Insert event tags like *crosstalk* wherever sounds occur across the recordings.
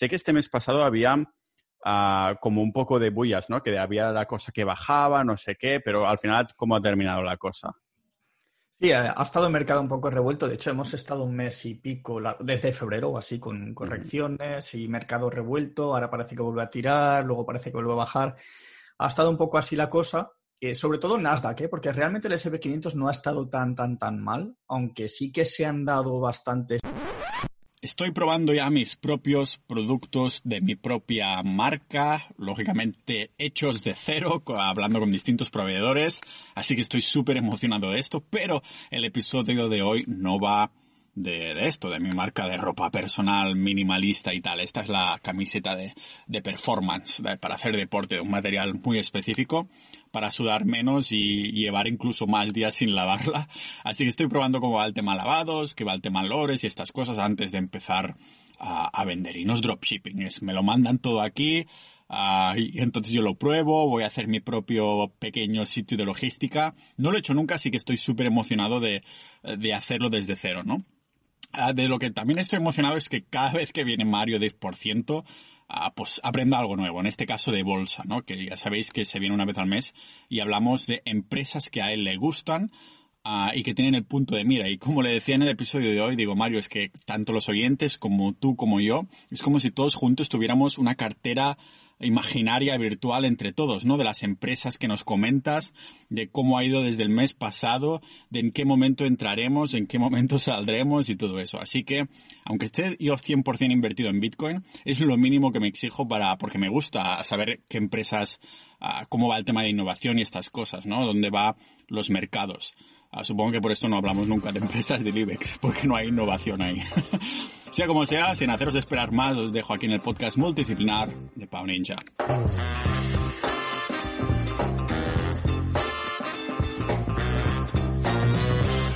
Sé que este mes pasado había ah, como un poco de bullas, ¿no? Que había la cosa que bajaba, no sé qué, pero al final, ¿cómo ha terminado la cosa? Sí, ha estado el mercado un poco revuelto. De hecho, hemos estado un mes y pico, desde febrero o así, con correcciones y mercado revuelto. Ahora parece que vuelve a tirar, luego parece que vuelve a bajar. Ha estado un poco así la cosa. Eh, sobre todo Nasdaq, ¿eh? porque realmente el SP500 no ha estado tan, tan, tan mal, aunque sí que se han dado bastantes Estoy probando ya mis propios productos de mi propia marca, lógicamente hechos de cero, hablando con distintos proveedores, así que estoy súper emocionado de esto, pero el episodio de hoy no va de, esto, de mi marca de ropa personal minimalista y tal. Esta es la camiseta de, de performance, para hacer deporte, de un material muy específico, para sudar menos y, llevar incluso más días sin lavarla. *laughs* Así que estoy probando cómo va el tema lavados, qué va el tema lores y estas cosas antes de empezar a, a vender. Y no es dropshipping, es me lo mandan todo aquí, Uh, y entonces yo lo pruebo, voy a hacer mi propio pequeño sitio de logística. No lo he hecho nunca, así que estoy súper emocionado de, de, hacerlo desde cero, ¿no? Ah, de lo que también estoy emocionado es que cada vez que viene Mario 10%, ah, pues aprenda algo nuevo, en este caso de bolsa, ¿no? Que ya sabéis que se viene una vez al mes y hablamos de empresas que a él le gustan ah, y que tienen el punto de mira. Y como le decía en el episodio de hoy, digo, Mario, es que tanto los oyentes como tú como yo, es como si todos juntos tuviéramos una cartera imaginaria virtual entre todos, ¿no? De las empresas que nos comentas, de cómo ha ido desde el mes pasado, de en qué momento entraremos, en qué momento *laughs* saldremos y todo eso. Así que, aunque esté yo 100% invertido en Bitcoin, es lo mínimo que me exijo para, porque me gusta saber qué empresas, ah, cómo va el tema de innovación y estas cosas, ¿no? Dónde va los mercados. Ah, supongo que por esto no hablamos nunca de empresas de IBEX, porque no hay innovación ahí. *laughs* sea como sea, sin haceros esperar más, os dejo aquí en el podcast multidisciplinar de Pau Ninja.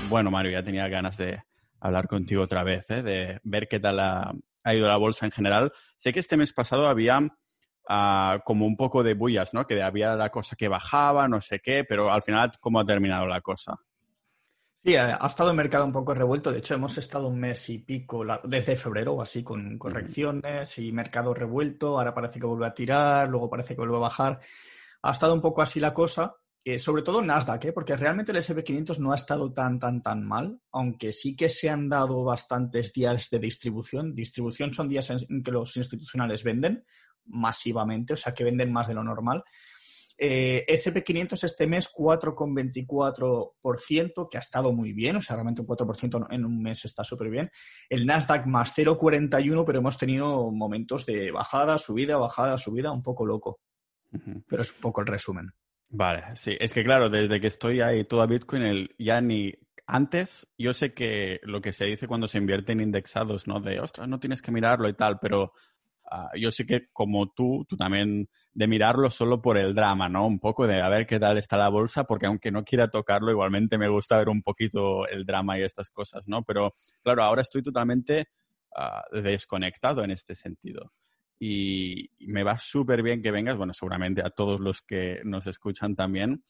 Bueno, Mario, ya tenía ganas de hablar contigo otra vez, ¿eh? de ver qué tal ha, ido la bolsa en general. Sé que este mes pasado había ah, como un poco de bullas, ¿no? Que había la cosa que bajaba, no sé qué, pero al final, ¿cómo ha terminado la cosa? Sí, ha, estado el mercado un poco revuelto. De hecho, hemos estado un mes y pico desde febrero o así con correcciones y mercado revuelto. Ahora parece que vuelve a tirar, luego parece que vuelve a bajar. Ha estado un poco así la cosa. Eh, sobre todo Nasdaq, ¿eh? porque realmente el SP500 no ha estado tan, tan, tan mal, aunque sí que se han dado bastantes días de distribución. Distribución son días en que los institucionales venden masivamente, o sea, que venden más de lo normal. Eh, SP500 este mes 4,24%, que ha estado muy bien, o sea, realmente un 4% en un mes está súper bien. El Nasdaq más 0,41, pero hemos tenido momentos de bajada, subida, bajada, subida, un poco loco. Pero es un poco el resumen. Vale, sí, es que claro, desde que estoy ahí toda Bitcoin, el, ya ni antes, yo sé que lo que se dice cuando se invierte en indexados, ¿no? De, ostras, no tienes que mirarlo y tal, pero Ah, yo sé que como tú, tú también de mirarlo solo por el drama, ¿no? Un poco de a ver qué tal está la bolsa, porque aunque no quiera tocarlo, igualmente me gusta ver un poquito el drama y estas cosas, ¿no? Pero claro, ahora estoy totalmente ah, desconectado en este sentido. Y, me va súper bien que vengas, bueno, seguramente a todos los que nos escuchan también,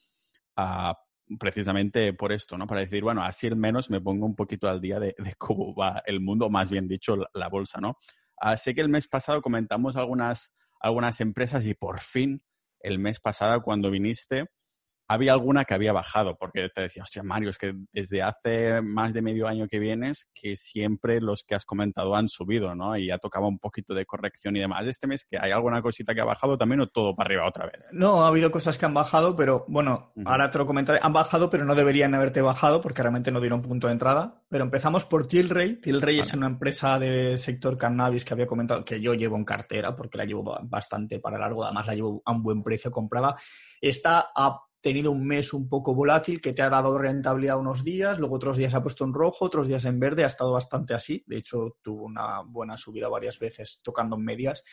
ah, precisamente por esto, ¿no? Para decir, bueno, así al menos me pongo un poquito al día de, cómo va el mundo, más bien dicho, la bolsa, ¿no? Ah, sé que el mes pasado comentamos algunas, algunas empresas y por fin, el mes pasado cuando viniste, había alguna que había bajado, porque te decía, hostia, Mario, es que desde hace más de medio año que vienes, que siempre los que has comentado han subido, ¿no? Y ya tocaba un poquito de corrección y demás. Este mes, que hay alguna cosita que ha bajado también o todo para arriba otra vez? No, ha habido cosas que han bajado, pero bueno, ahora te lo comentaré. Han bajado, pero no deberían haberte bajado porque realmente no dieron punto de entrada. Pero empezamos por Tilray. Tilray es una empresa de sector cannabis que había comentado que yo llevo en cartera porque la llevo bastante para largo, además la llevo a un buen precio comprada. Está a tenido un mes un poco volátil que te ha dado rentabilidad unos días, luego otros días ha puesto en rojo, otros días en verde, ha estado bastante así. De hecho, tuvo una buena subida varias veces tocando en medias.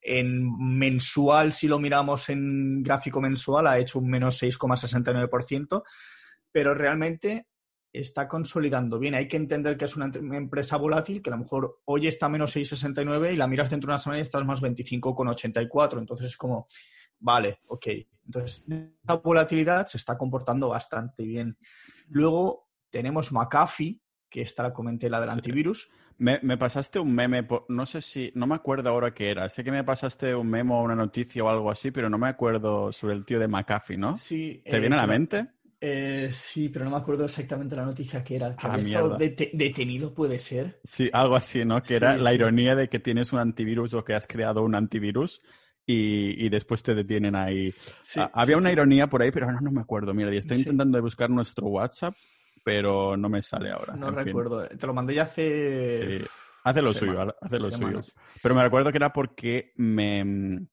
En mensual, si lo miramos en gráfico mensual, ha hecho un menos 6,69%, pero realmente está consolidando bien. Hay que entender que es una empresa volátil, que a lo mejor hoy está menos 6,69 y la miras dentro de una semana y estás más 25,84. Entonces es como, vale, ok. Entonces, esta volatilidad se está comportando bastante bien. Luego tenemos McAfee, que esta la comenté, la del antivirus. Me, me, pasaste un meme, no sé si, no me acuerdo ahora qué era. Sé que me pasaste un memo o una noticia o algo así, pero no me acuerdo sobre el tío de McAfee, ¿no? Sí. ¿Te viene a la mente? Eh, sí, pero no me acuerdo exactamente la noticia que era. Que ah, había estado detenido, puede ser. Sí, algo así, ¿no? Que era la ironía de que tienes un antivirus o que has creado un antivirus y, y después te detienen ahí. Ah, había una ironía por ahí, pero ahora no me acuerdo. Mira, y estoy intentando buscar nuestro WhatsApp, pero no me sale ahora. No recuerdo. Te lo mandé ya hace. Hace lo suyo, hace lo suyo. Pero me recuerdo que era porque me.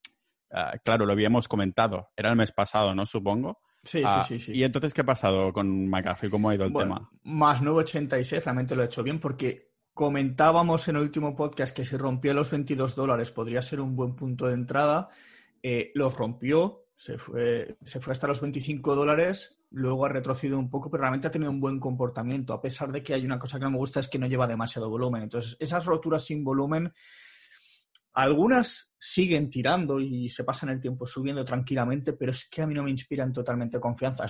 Ah, claro, lo habíamos comentado. Era el mes pasado, ¿no? Supongo. Sí, sí, ah, sí, sí. ¿Y entonces qué ha pasado con McAfee? ¿Cómo ha ido el tema? Más 986, realmente lo he hecho bien porque comentábamos en el último podcast que si rompía los 22 dólares podría ser un buen punto de entrada. Eh, los rompió, se fue, se fue hasta los 25 dólares, luego ha retrocedido un poco, pero realmente ha tenido un buen comportamiento, a pesar de que hay una cosa que no me gusta es que no lleva demasiado volumen. Entonces, esas roturas sin volumen algunas siguen tirando y se pasan el tiempo subiendo tranquilamente, pero es que a mí no me inspiran totalmente confianza.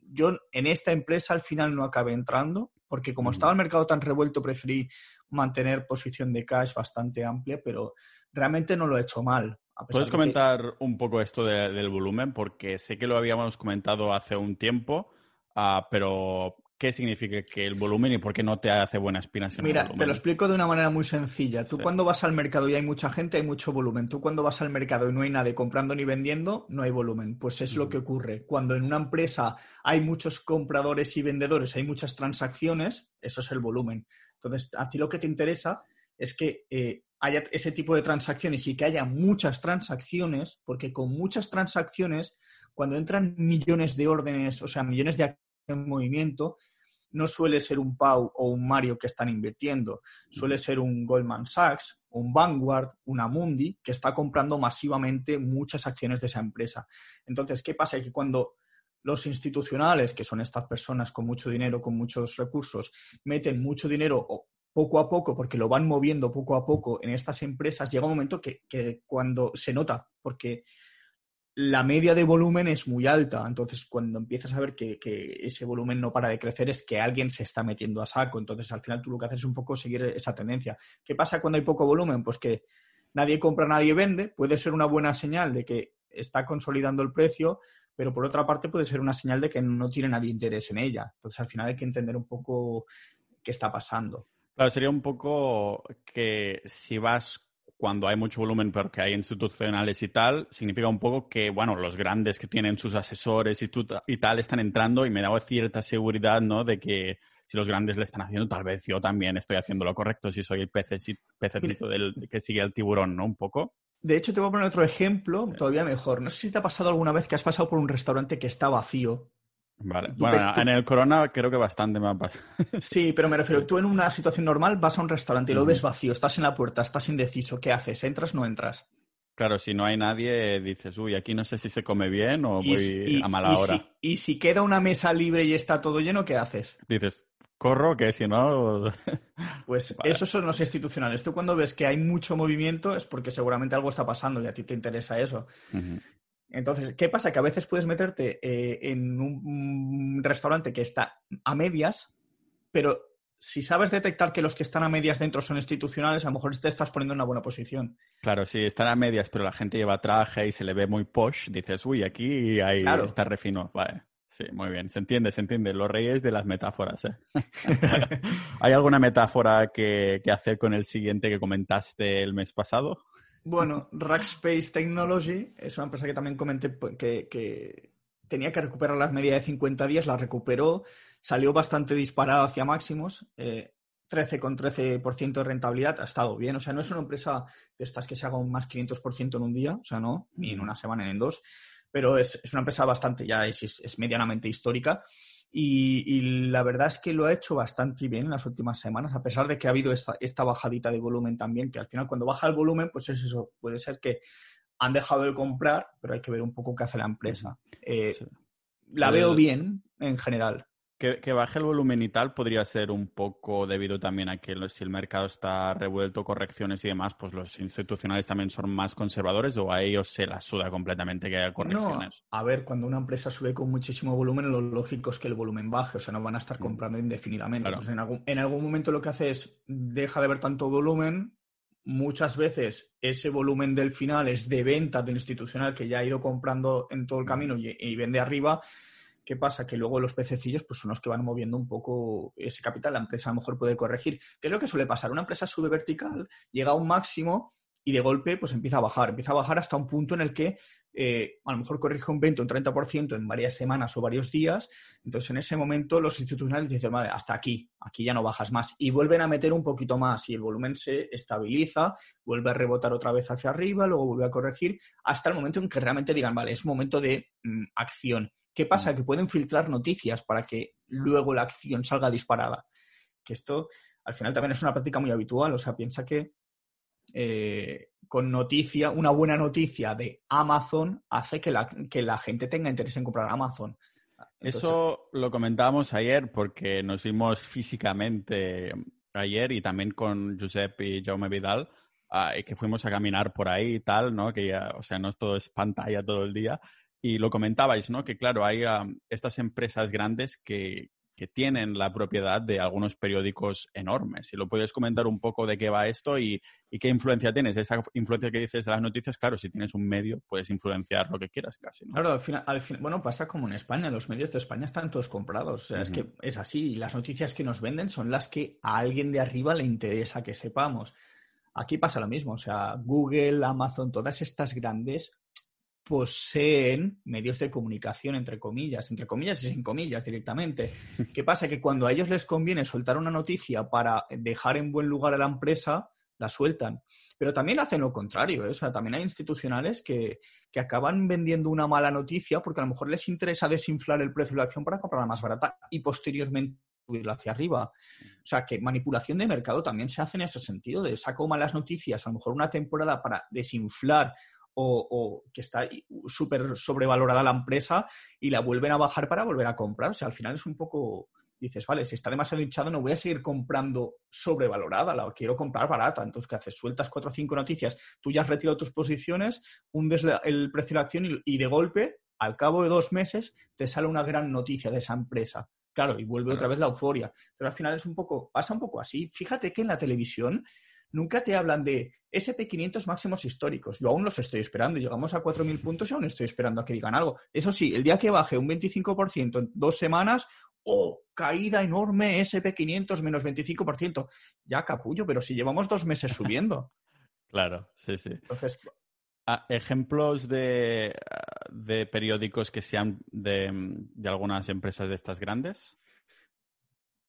Yo en esta empresa al final no acabé entrando, porque como estaba el mercado tan revuelto, preferí mantener posición de cash bastante amplia, pero realmente no lo he hecho mal. ¿Puedes comentar un poco esto del volumen? Porque sé que lo habíamos comentado hace un tiempo, uh, pero qué significa que el volumen y por qué no te hace buena aspiración. Mira, te lo explico de una manera muy sencilla. Tú cuando vas al mercado y hay mucha gente, hay mucho volumen. Tú cuando vas al mercado y no hay nadie comprando ni vendiendo, no hay volumen. Pues es lo que ocurre. Cuando en una empresa hay muchos compradores y vendedores, hay muchas transacciones, eso es el volumen. Entonces, a ti lo que te interesa es que eh, haya ese tipo de transacciones y que haya muchas transacciones, porque con muchas transacciones, cuando entran millones de órdenes, o sea, millones de en movimiento, no suele ser un Pau o un Mario que están invirtiendo, suele ser un Goldman Sachs, un Vanguard, una Mundi, que está comprando masivamente muchas acciones de esa empresa. Entonces, ¿qué pasa? Que cuando los institucionales, que son estas personas con mucho dinero, con muchos recursos, meten mucho dinero poco a poco, porque lo van moviendo poco a poco en estas empresas, llega un momento que, que cuando se nota, porque la media de volumen es muy alta. Entonces, cuando empiezas a ver que, ese volumen no para de crecer, es que alguien se está metiendo a saco. Entonces, al final tú lo que haces es un poco seguir esa tendencia. ¿Qué pasa cuando hay poco volumen? Pues que nadie compra, nadie vende. Puede ser una buena señal de que está consolidando el precio, pero por otra parte puede ser una señal de que no tiene nadie interés en ella. Entonces, al final hay que entender un poco qué está pasando. Claro, sería un poco que si vas cuando hay mucho volumen pero que hay institucionales y tal, significa un poco que, bueno, los grandes que tienen sus asesores y, y tal están entrando y me da cierta seguridad, ¿no? De que si los grandes le están haciendo, tal vez yo también estoy haciendo lo correcto si soy el pececito del, que sigue al tiburón, ¿no? Un poco. De hecho, te voy a poner otro ejemplo todavía mejor. No sé si te ha pasado alguna vez que has pasado por un restaurante que está vacío Vale. Bueno, en el corona creo que bastante más. *laughs* sí, pero me refiero, tú en una situación normal vas a un restaurante y lo ves vacío, estás en la puerta, estás indeciso, ¿qué haces? ¿Entras o no entras? Claro, si no hay nadie, dices, uy, aquí no sé si se come bien o voy a mala hora. y si queda una mesa libre y está todo lleno, ¿qué haces? Dices, corro, que si no. *laughs* pues esos son los institucionales. Tú cuando ves que hay mucho movimiento es porque seguramente algo está pasando y a ti te interesa eso. Entonces, ¿qué pasa? Que a veces puedes meterte eh, en un, restaurante que está a medias, pero si sabes detectar que los que están a medias dentro son institucionales, a lo mejor te estás poniendo en una buena posición. Claro, si están a medias, pero la gente lleva traje y se le ve muy posh, dices, uy, aquí hay, está refino. Vale. Sí, muy bien. Se entiende, se entiende. Los reyes de las metáforas. ¿eh? *laughs* *laughs* ¿Hay alguna metáfora que, que hacer con el siguiente que comentaste el mes pasado? Bueno, Rackspace Technology es una empresa que también comenté que, tenía que recuperar las medidas de 50 días, la recuperó, salió bastante disparado hacia máximos, eh, 13,13% de rentabilidad, ha estado bien. O sea, no es una empresa de estas que se haga un más 500% en un día, o sea, no, ni en una semana ni en dos, pero es, una empresa bastante, ya es medianamente histórica y, la verdad es que lo ha hecho bastante bien en las últimas semanas, a pesar de que ha habido esta, esta bajadita de volumen también, que al final cuando baja el volumen, pues es eso, puede ser que han dejado de comprar, pero hay que ver un poco qué hace la empresa. Eh, la veo bien en general. Que, baje el volumen y tal podría ser un poco debido también a que si el mercado está revuelto, correcciones y demás, pues los institucionales también son más conservadores o a ellos se la suda completamente que haya correcciones. a ver, cuando una empresa sube con muchísimo volumen, lo lógico es que el volumen baje, o sea, no van a estar mm. comprando indefinidamente. en algún, en algún momento lo que hace es deja de haber tanto volumen, muchas veces ese volumen del final es de venta del institucional que ya ha ido comprando en todo el mm. camino y vende arriba ¿Qué pasa? Que luego los pececillos pues, son los que van moviendo un poco ese capital. La empresa a lo mejor puede corregir. ¿Qué es lo que suele pasar? Una empresa sube vertical, llega a un máximo y de golpe pues empieza a bajar. Empieza a bajar hasta un punto en el que eh, a lo mejor corrige un 20 o un 30% en varias semanas o varios días. Entonces, en ese momento los institucionales dicen, vale, hasta aquí, aquí ya no bajas más. Y vuelven a meter un poquito más y el volumen se estabiliza, vuelve a rebotar otra vez hacia arriba, luego vuelve a corregir, hasta el momento en que realmente digan, vale, es momento de mm, acción. ¿Qué pasa? Mm. Que pueden filtrar noticias para que luego la acción salga disparada. Que esto al final también es una práctica muy habitual. O sea, piensa que eh, con noticia, una buena noticia de Amazon hace que la, que la gente tenga interés en comprar Amazon. Eso lo comentábamos ayer porque nos vimos físicamente ayer y también con Giuseppe y Jaume Vidal, ah, que fuimos a caminar por ahí y tal, ¿no? Que ya, o sea, no todo es pantalla todo el día. Y lo comentabais, ¿no? Que claro, hay estas empresas grandes que, tienen la propiedad de algunos periódicos enormes. Si lo puedes comentar un poco de qué va esto y, qué influencia tienes. Esa influencia que dices de las noticias, claro, si tienes un medio, puedes influenciar lo que quieras casi. Claro, al final, al bueno, pasa como en España. Los medios de España están todos comprados. O sea, es que es así. Las noticias que nos venden son las que a alguien de arriba le interesa que sepamos. Aquí pasa lo mismo. O sea, Google, Amazon, todas estas grandes poseen medios de comunicación, entre comillas, entre comillas y sin comillas directamente. ¿Qué pasa? Que cuando a ellos les conviene soltar una noticia para dejar en buen lugar a la empresa, la sueltan. Pero también hacen lo contrario, ¿eh? o sea, también hay institucionales que, que, acaban vendiendo una mala noticia porque a lo mejor les interesa desinflar el precio de la acción para comprarla más barata y posteriormente subirla hacia arriba. O sea, que manipulación de mercado también se hace en ese sentido, de saco malas noticias, a lo mejor una temporada para desinflar o, que está súper sobrevalorada la empresa y la vuelven a bajar para volver a comprar. O sea, al final es un poco, dices, vale, si está demasiado hinchado no voy a seguir comprando sobrevalorada, la quiero comprar barata. Entonces, ¿qué haces? Sueltas cuatro o cinco noticias, tú ya has retirado tus posiciones, hundes el precio de la acción y, de golpe, al cabo de dos meses, te sale una gran noticia de esa empresa. Claro, y vuelve otra vez la euforia. Pero al final es un poco, pasa un poco así. Fíjate que en la televisión nunca te hablan de SP500 máximos históricos. Yo aún los estoy esperando. Llegamos a 4.000 puntos y aún estoy esperando a que digan algo. Eso sí, el día que baje un 25% en dos semanas, ¡oh! Caída enorme, SP500 menos 25%. Ya capullo, pero si llevamos dos meses subiendo. *laughs* claro, sí, sí. Entonces, ah, ejemplos de, de, periódicos que sean de, de, algunas empresas de estas grandes.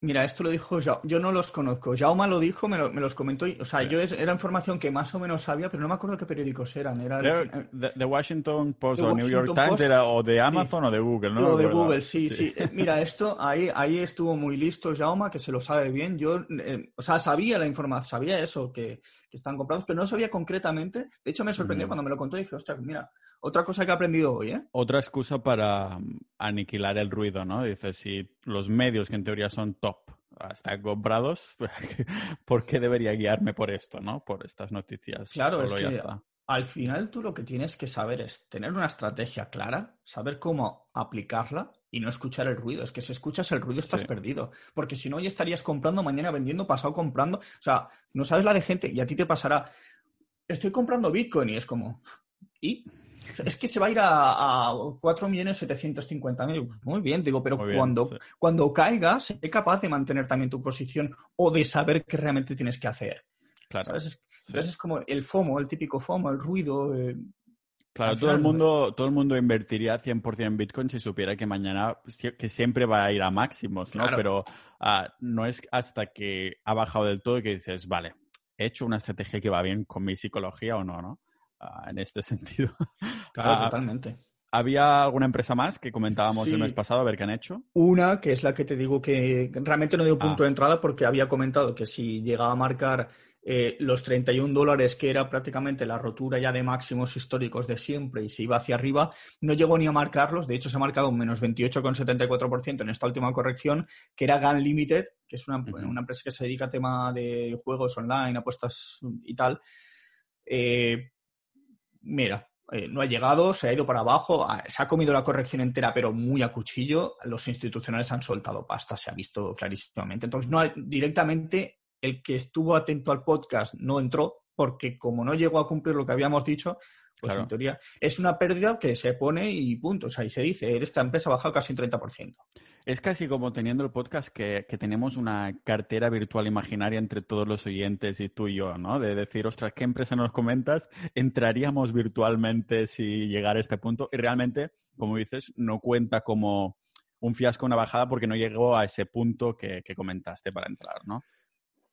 Mira, esto lo dijo Yo no los conozco. Jauma lo dijo, me, los comentó. o sea, yo era información que más o menos sabía, pero no me acuerdo qué periódicos eran. Era de, Washington Post o New York Times era o de Amazon o de Google, ¿no? O de Google, sí, sí. Eh, mira, esto ahí, ahí estuvo muy listo Jauma, que se lo sabe bien. Yo, eh, o sea, sabía la información, sabía eso, que, que están comprados, pero no sabía concretamente. De hecho, me sorprendió cuando me lo contó y dije, ostras, mira, otra cosa que he aprendido hoy, ¿eh? Otra excusa para mm, aniquilar el ruido, ¿no? Dice, si los medios que en teoría son top están comprados, *laughs* ¿por qué debería guiarme por esto, no? Por estas noticias. Claro, es que al final tú lo que tienes que saber es tener una estrategia clara, saber cómo aplicarla y no escuchar el ruido. Es que si escuchas el ruido estás perdido. Porque si no, ya estarías comprando, mañana vendiendo, pasado comprando. O sea, no sabes la de gente y a ti te pasará. Estoy comprando Bitcoin y es como. ¿Y? Es que se va a ir a, a 4.750.000. Muy bien, digo, pero cuando, cuando caiga, sé capaz de mantener también tu posición o de saber qué realmente tienes que hacer. Claro. Entonces es como el FOMO, el típico FOMO, el ruido. Eh, claro, todo el, mundo, todo el mundo invertiría 100% en Bitcoin si supiera que mañana, que siempre va a ir a máximos, ¿no? Pero ah, no es hasta que ha bajado del todo que dices, vale, he hecho una estrategia que va bien con mi psicología o no, ¿no? En este *laughs* sentido. Claro, ah, totalmente. ¿Había alguna empresa más que comentábamos el mes pasado a ver qué han hecho? Una, que es la que te digo que realmente no dio punto ah. de entrada porque había comentado que si llegaba a marcar eh, los 31 dólares, que era prácticamente la rotura ya de máximos históricos de siempre y se iba hacia arriba, no llegó ni a marcarlos. De hecho, se ha marcado un menos 28,74% en esta última corrección, que era Gun Limited, que es una, empresa que se dedica a tema de juegos online, apuestas y tal. Eh, mira, eh, no ha llegado, se ha ido para abajo, se ha comido la corrección entera, pero muy a cuchillo. Los institucionales han soltado pasta, se ha visto clarísimamente. Entonces, no directamente el que estuvo atento al podcast no entró, porque como no llegó a cumplir lo que habíamos dicho, pues en teoría es una pérdida que se pone y punto. O sea, y se dice, esta empresa ha bajado casi un 30%. Es casi como teniendo el podcast que, tenemos una cartera virtual imaginaria entre todos los oyentes y tú y yo, ¿no? De decir, ostras, ¿qué empresa nos comentas? Entraríamos virtualmente si llegara a este punto. Y realmente, como dices, no cuenta como un fiasco, una bajada, porque no llegó a ese punto que, que comentaste para entrar, ¿no?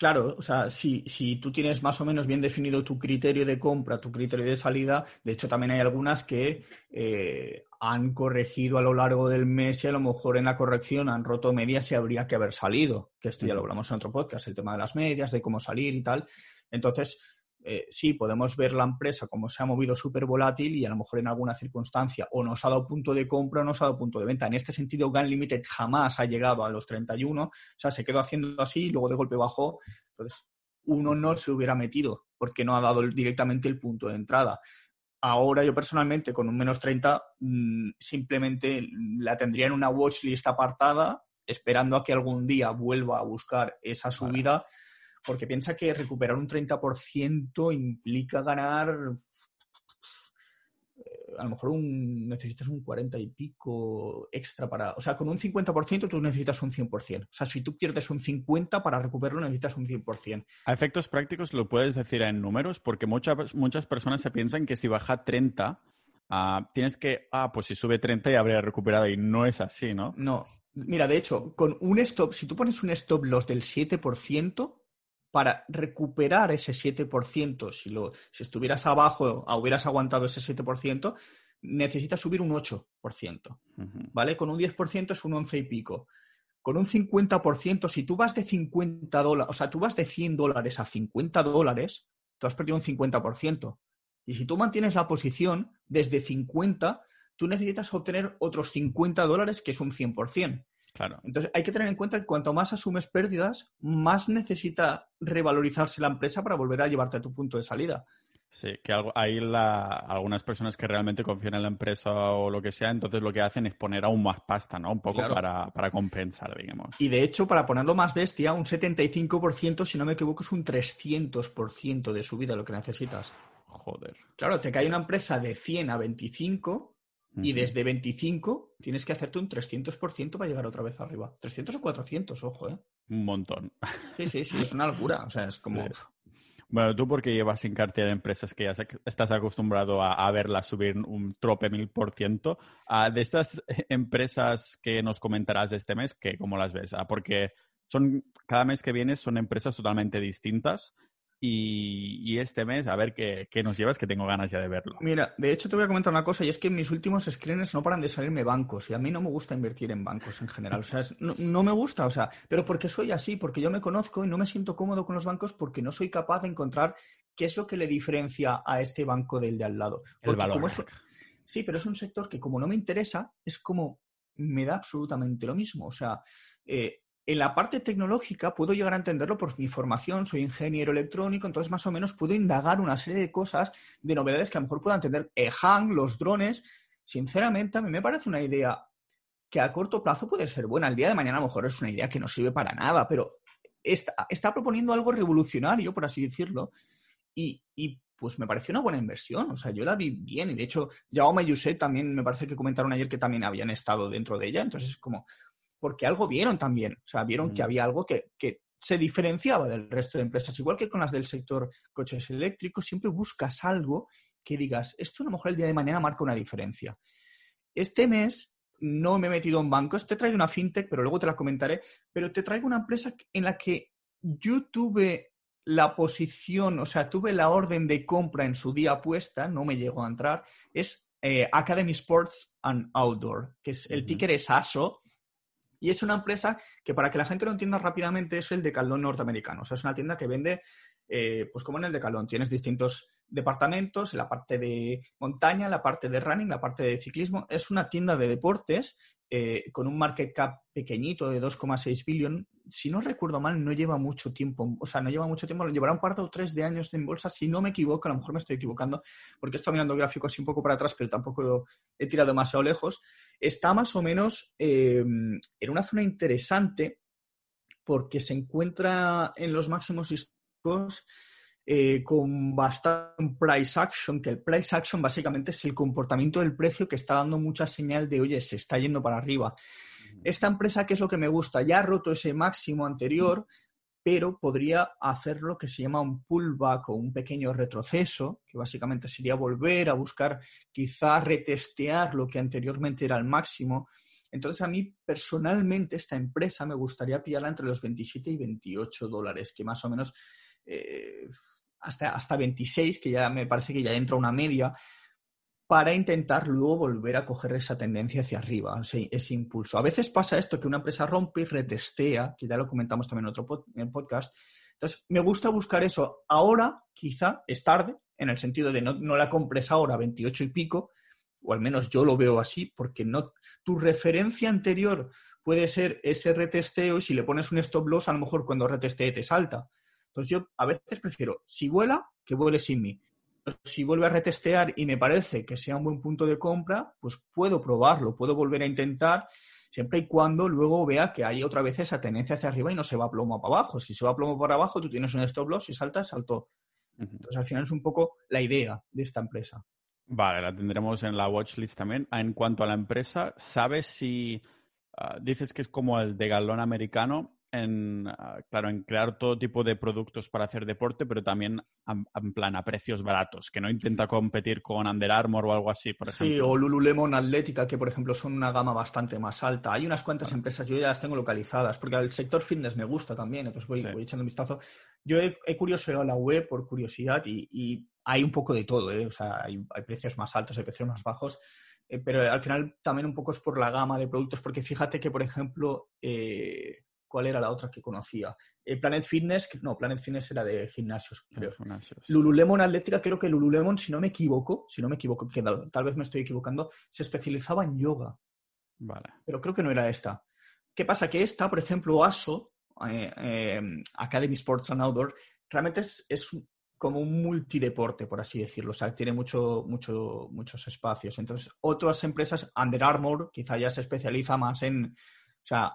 Claro, o sea, si, si, tú tienes más o menos bien definido tu criterio de compra, tu criterio de salida, de hecho también hay algunas que eh, han corregido a lo largo del mes y a lo mejor en la corrección han roto medias y habría que haber salido, que esto ya lo hablamos en otro podcast, el tema de las medias, de cómo salir y tal. Entonces, eh, sí, podemos ver la empresa como se ha movido súper volátil y a lo mejor en alguna circunstancia o nos ha dado punto de compra o nos ha dado punto de venta. En este sentido, GAN Limited jamás ha llegado a los 31, o sea, se quedó haciendo así y luego de golpe bajó. Entonces, uno no se hubiera metido porque no ha dado directamente el punto de entrada. Ahora yo personalmente con un menos 30 mm, simplemente la tendría en una watchlist apartada esperando a que algún día vuelva a buscar esa subida porque piensa que recuperar un 30% implica ganar, eh, a lo mejor un, necesitas un 40 y pico extra para, o sea, con un 50% tú necesitas un 100%. O sea, si tú pierdes un 50 para recuperarlo necesitas un 100%. A efectos prácticos lo puedes decir en números, porque muchas, muchas personas se piensan que si baja 30, ah, tienes que, ah, pues si sube 30 ya habría recuperado y no es así, ¿no? No. Mira, de hecho, con un stop, si tú pones un stop loss del 7%, para recuperar ese 7%, si, lo, si estuvieras abajo, hubieras aguantado ese 7%, necesitas subir un 8%, ¿vale? Con un 10% es un 11 y pico. Con un 50%, si tú vas de 50 dólares, o sea, tú vas de 100 dólares a 50 dólares, tú has perdido un 50%. Y si tú mantienes la posición desde 50, tú necesitas obtener otros 50 dólares, que es un 100%. Claro. Entonces hay que tener en cuenta que cuanto más asumes pérdidas, más necesita revalorizarse la empresa para volver a llevarte a tu punto de salida. Sí, que hay algunas personas que realmente confían en la empresa o lo que sea, entonces lo que hacen es poner aún más pasta, ¿no? Un poco para, para, compensar, digamos. Y de hecho, para ponerlo más bestia, un 75%, si no me equivoco, es un 300% de subida lo que necesitas. Joder. Claro, te cae una empresa de 100 a 25 y desde 25 tienes que hacerte un 300% para llegar otra vez arriba. 300 o 400, ojo, ¿eh? Un montón. Sí, sí, sí, es una locura. O sea, es *laughs* como... Bueno, tú porque llevas sin cartera empresas que ya estás acostumbrado a, a verlas subir un trope mil por ciento. Ah, de estas *laughs* empresas que nos comentarás de este mes, ¿qué, ¿cómo las ves? Ah, porque son, cada mes que vienes son empresas totalmente distintas y, este mes, a ver qué, nos llevas, que tengo ganas ya de verlo. Mira, de hecho te voy a comentar una cosa, y es que en mis últimos screeners no paran de salirme bancos, y a mí no me gusta invertir en bancos en general. O sea, no, me gusta, o sea, pero porque soy así, porque yo me conozco y no me siento cómodo con los bancos porque no soy capaz de encontrar qué es lo que le diferencia a este banco del de al lado. El valor. sí, pero es un sector que como no me interesa, es como me da absolutamente lo mismo. O sea, eh, en la parte tecnológica puedo llegar a entenderlo por mi formación, soy ingeniero electrónico, entonces más o menos puedo indagar una serie de cosas, de novedades que a lo mejor pueda entender. EHAN, los drones, sinceramente a mí me parece una idea que a corto plazo puede ser buena. El día de mañana a lo mejor es una idea que no sirve para nada, pero está, proponiendo algo revolucionario, por así decirlo, y, pues me pareció una buena inversión. O sea, yo la vi bien. Y de hecho, Jaume y Yuset también me parece que comentaron ayer que también habían estado dentro de ella. Entonces, es como, porque algo vieron también. O sea, vieron que mm. había algo que, se diferenciaba del resto de empresas. Igual que con las del sector coches eléctricos, siempre buscas algo que digas, esto a lo mejor el día de mañana marca una diferencia. Este mes no me he metido en bancos, te traigo una fintech, pero luego te la comentaré, pero te traigo una empresa en la que yo tuve la posición, o sea, tuve la orden de compra en su día puesta, no me llegó a entrar, es eh, Academy Sports and Outdoor, que es el ticker es ASO, y es una empresa que, para que la gente lo entienda rápidamente, es el de Decathlon norteamericano. O sea, es una tienda que vende eh, pues como en el Decalón, tienes distintos departamentos, la parte de montaña, la parte de running, la parte de ciclismo. Es una tienda de deportes eh, con un market cap pequeñito de 2,6 billion. Si no recuerdo mal, no lleva mucho tiempo, o sea, no lleva mucho tiempo, llevará un par o tres de años en bolsa, si no me equivoco, a lo mejor me estoy equivocando, porque estoy mirando gráficos un poco para atrás, pero tampoco he tirado demasiado lejos. Está más o menos eh, en una zona interesante porque se encuentra en los máximos históricos eh, con bastante price action, que el price action básicamente es el comportamiento del precio que está dando mucha señal de, oye, se está yendo para arriba. Esta empresa, ¿qué es lo que me gusta? Ya ha roto ese máximo anterior, pero podría hacer lo que se llama un pullback o un pequeño retroceso, que básicamente sería volver a buscar, quizá retestear lo que anteriormente era el máximo. Entonces, a mí personalmente esta empresa me gustaría pillarla entre los 27 y 28 dólares, que más o menos eh, hasta, hasta 26, que ya me parece que ya entra una media, para intentar luego volver a coger esa tendencia hacia arriba, ese, impulso. A veces pasa esto, que una empresa rompe y retestea, que ya lo comentamos también en otro podcast. Entonces, me gusta buscar eso. Ahora, quizá, es tarde, en el sentido de no, no la compres ahora 28 y pico, o al menos yo lo veo así, porque no, tu referencia anterior puede ser ese retesteo y si le pones un stop loss, a lo mejor cuando retestee te salta. Entonces yo a veces prefiero, si vuela, que vuele sin mí. Si vuelve a retestear y me parece que sea un buen punto de compra, pues puedo probarlo, puedo volver a intentar, siempre y cuando luego vea que hay otra vez esa tendencia hacia arriba y no se va plomo para abajo. Si se va plomo para abajo, tú tienes un stop loss y saltas, saltó. Entonces al final es un poco la idea de esta empresa. Vale, la tendremos en la watchlist también. En cuanto a la empresa, ¿sabes si ah, dices que es como el de galón americano? En, ah, claro, en crear todo tipo de productos para hacer deporte, pero también en plan a precios baratos, que no intenta competir con Under Armour o algo así, por ejemplo. Sí, o Lululemon Atlética, que por ejemplo son una gama bastante más alta. Hay unas cuantas empresas, yo ya las tengo localizadas, porque el sector fitness me gusta también, entonces voy, echando un vistazo. Yo he, he curioseado la web por curiosidad y, hay un poco de todo, ¿eh? o sea, hay, precios más altos, hay precios más bajos eh, pero al final también un poco es por la gama de productos, porque fíjate que, por ejemplo, eh, ¿Cuál era la otra que conocía? Eh, Planet Fitness, no, Planet Fitness era de gimnasios, creo. Lululemon Atlética, creo que Lululemon, si no me equivoco, si no me equivoco, que tal vez me estoy equivocando, se especializaba en yoga. Vale. Pero creo que no era esta. ¿Qué pasa? Que esta, por ejemplo, ASO, eh, eh, Academy Sports and Outdoor, realmente es, como un multideporte, por así decirlo. O sea, tiene mucho, mucho, muchos espacios. Entonces, otras empresas, Under Armour, quizá ya se especializa más en o sea,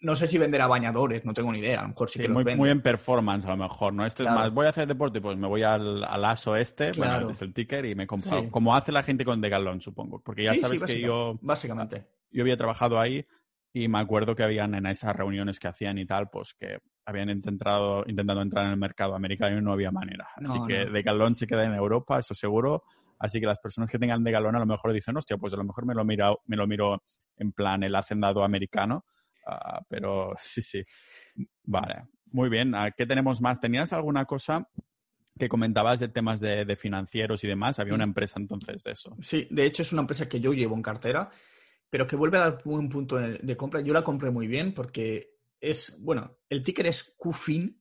no, sé, si venderá bañadores, no tengo ni idea. A lo mejor sí, que muy, los muy en performance, a lo mejor, ¿no? Este es más, voy a hacer deporte, pues me voy al, al ASO este, bueno, este es el ticker, y me compro. Como hace la gente con Decathlon, supongo. Porque ya sabes que yo. Básicamente. Yo había trabajado ahí y me acuerdo que habían en esas reuniones que hacían y tal, pues que habían intentado, intentando entrar en el mercado americano y no había manera. Así que Decathlon se queda en Europa, eso seguro. Así que las personas que tengan de galón a lo mejor dicen, hostia, pues a lo mejor me lo miro, me lo miro en plan el hacendado americano. Ah, pero *laughs* sí, sí. Vale, muy bien. Ah, ¿Qué tenemos más? ¿Tenías alguna cosa que comentabas de temas de, financieros y demás? Había una mm. empresa entonces de eso. Sí, de hecho es una empresa que yo llevo en cartera, pero que vuelve a dar un punto de, compra. Yo la compré muy bien porque es, bueno, el ticker es QFIN,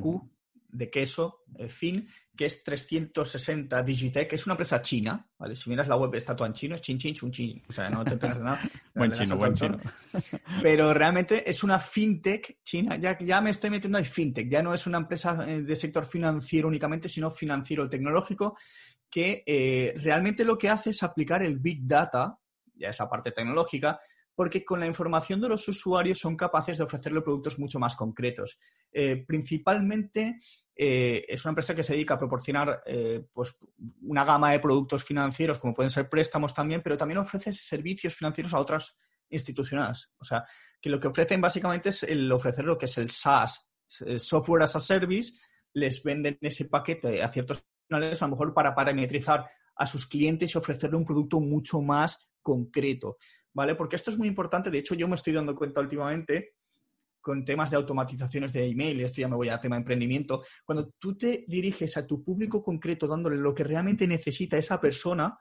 Q de queso, el fin, que es 360 Digitech, es una empresa china, ¿vale? Si miras la web está todo en chino, es chin chin chun chin, o sea, no te enteras de nada. *laughs* buen chino, buen chino. *laughs* Pero realmente es una fintech china, ya, ya me estoy metiendo ahí fintech, ya no es una empresa eh, de sector financiero únicamente, sino financiero tecnológico, que eh, realmente lo que hace es aplicar el Big Data, ya es la parte tecnológica, porque con la información de los usuarios son capaces de ofrecerle productos mucho más concretos. Eh, principalmente eh, es una empresa que se dedica a proporcionar eh, pues, una gama de productos financieros, como pueden ser préstamos también, pero también ofrece servicios financieros a otras instituciones. O sea, que lo que ofrecen básicamente es el ofrecer lo que es el SaaS, el Software as a Service, les venden ese paquete a ciertos canales, a lo mejor para parametrizar a sus clientes y ofrecerle un producto mucho más concreto, ¿vale? Porque esto es muy importante, de hecho yo me estoy dando cuenta últimamente con temas de automatizaciones de email, esto ya me voy a tema de emprendimiento, cuando tú te diriges a tu público concreto dándole lo que realmente necesita esa persona,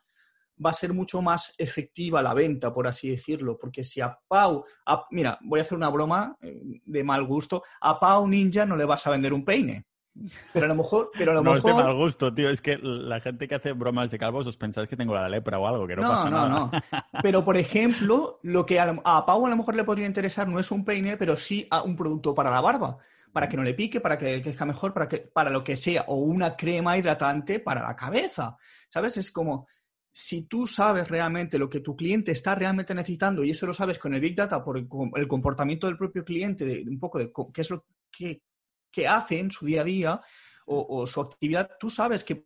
va a ser mucho más efectiva la venta, por así decirlo, porque si a Pau, mira, voy a hacer una broma eh, de mal gusto, a Pau Ninja no le vas a vender un peine. Pero a lo mejor, pero a lo *laughs* no mejor... es de mal gusto, tío. Es que la gente que hace bromas de calvos os pensáis que tengo la lepra o algo, que no, pasa nada. No, no, Pero, por ejemplo, lo que a, a, Pau a lo mejor le podría interesar no es un peine, pero sí a un producto para la barba para que no le pique, para que crezca mejor, para, que, para lo que sea, o una crema hidratante para la cabeza. ¿Sabes? Es como, si tú sabes realmente lo que tu cliente está realmente necesitando, y eso lo sabes con el Big Data por el, comportamiento del propio cliente, de, un poco de qué es lo que, hace en su día a día o, su actividad, tú sabes que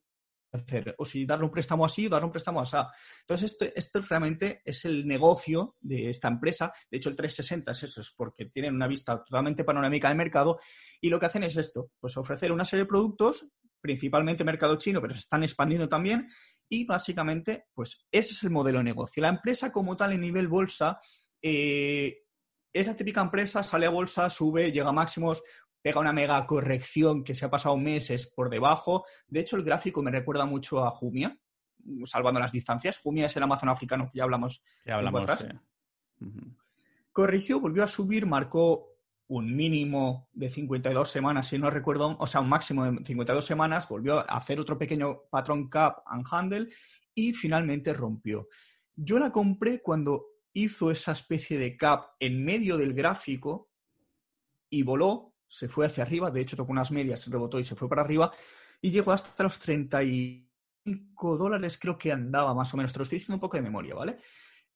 hacer, o si darle un préstamo así o darle un préstamo así. Entonces, este, esto, realmente es el negocio de esta empresa. De hecho, el 360 es eso, es porque tienen una vista totalmente panorámica del mercado y lo que hacen es esto, pues ofrecer una serie de productos, principalmente mercado chino, pero se están expandiendo también y básicamente, pues ese es el modelo de negocio. La empresa como tal en nivel bolsa eh, es la típica empresa, sale a bolsa, sube, llega a máximos, pega una mega corrección que se ha pasado meses por debajo. De hecho, el gráfico me recuerda mucho a Jumia, salvando las distancias. Jumia es el Amazon africano que ya hablamos. Ya hablamos, Corrigió, volvió a subir, marcó un mínimo de 52 semanas, si no recuerdo, o sea, un máximo de 52 semanas, volvió a hacer otro pequeño patrón cap and handle y finalmente rompió. Yo la compré cuando hizo esa especie de cap en medio del gráfico y voló se fue hacia arriba, de hecho tocó unas medias, rebotó y se fue para arriba y llegó hasta los 35 dólares, creo que andaba más o menos, te lo estoy diciendo un poco de memoria, ¿vale?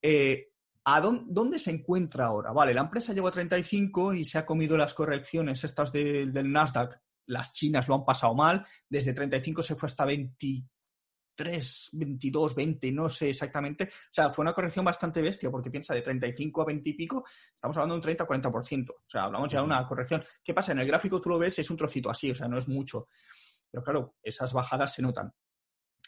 Eh, ¿A dónde, se encuentra ahora? Vale, la empresa llegó a 35 y se ha comido las correcciones estas del Nasdaq. Las chinas lo han pasado mal. Desde 35 se fue hasta 20, 3, 22, 20, no sé exactamente. O sea, fue una corrección bastante bestia, porque piensa de 35 a 20 y pico, estamos hablando de un 30 40%. O sea, hablamos ya de una corrección. ¿Qué pasa? En el gráfico tú lo ves, es un trocito así, o sea, no es mucho. Pero claro, esas bajadas se notan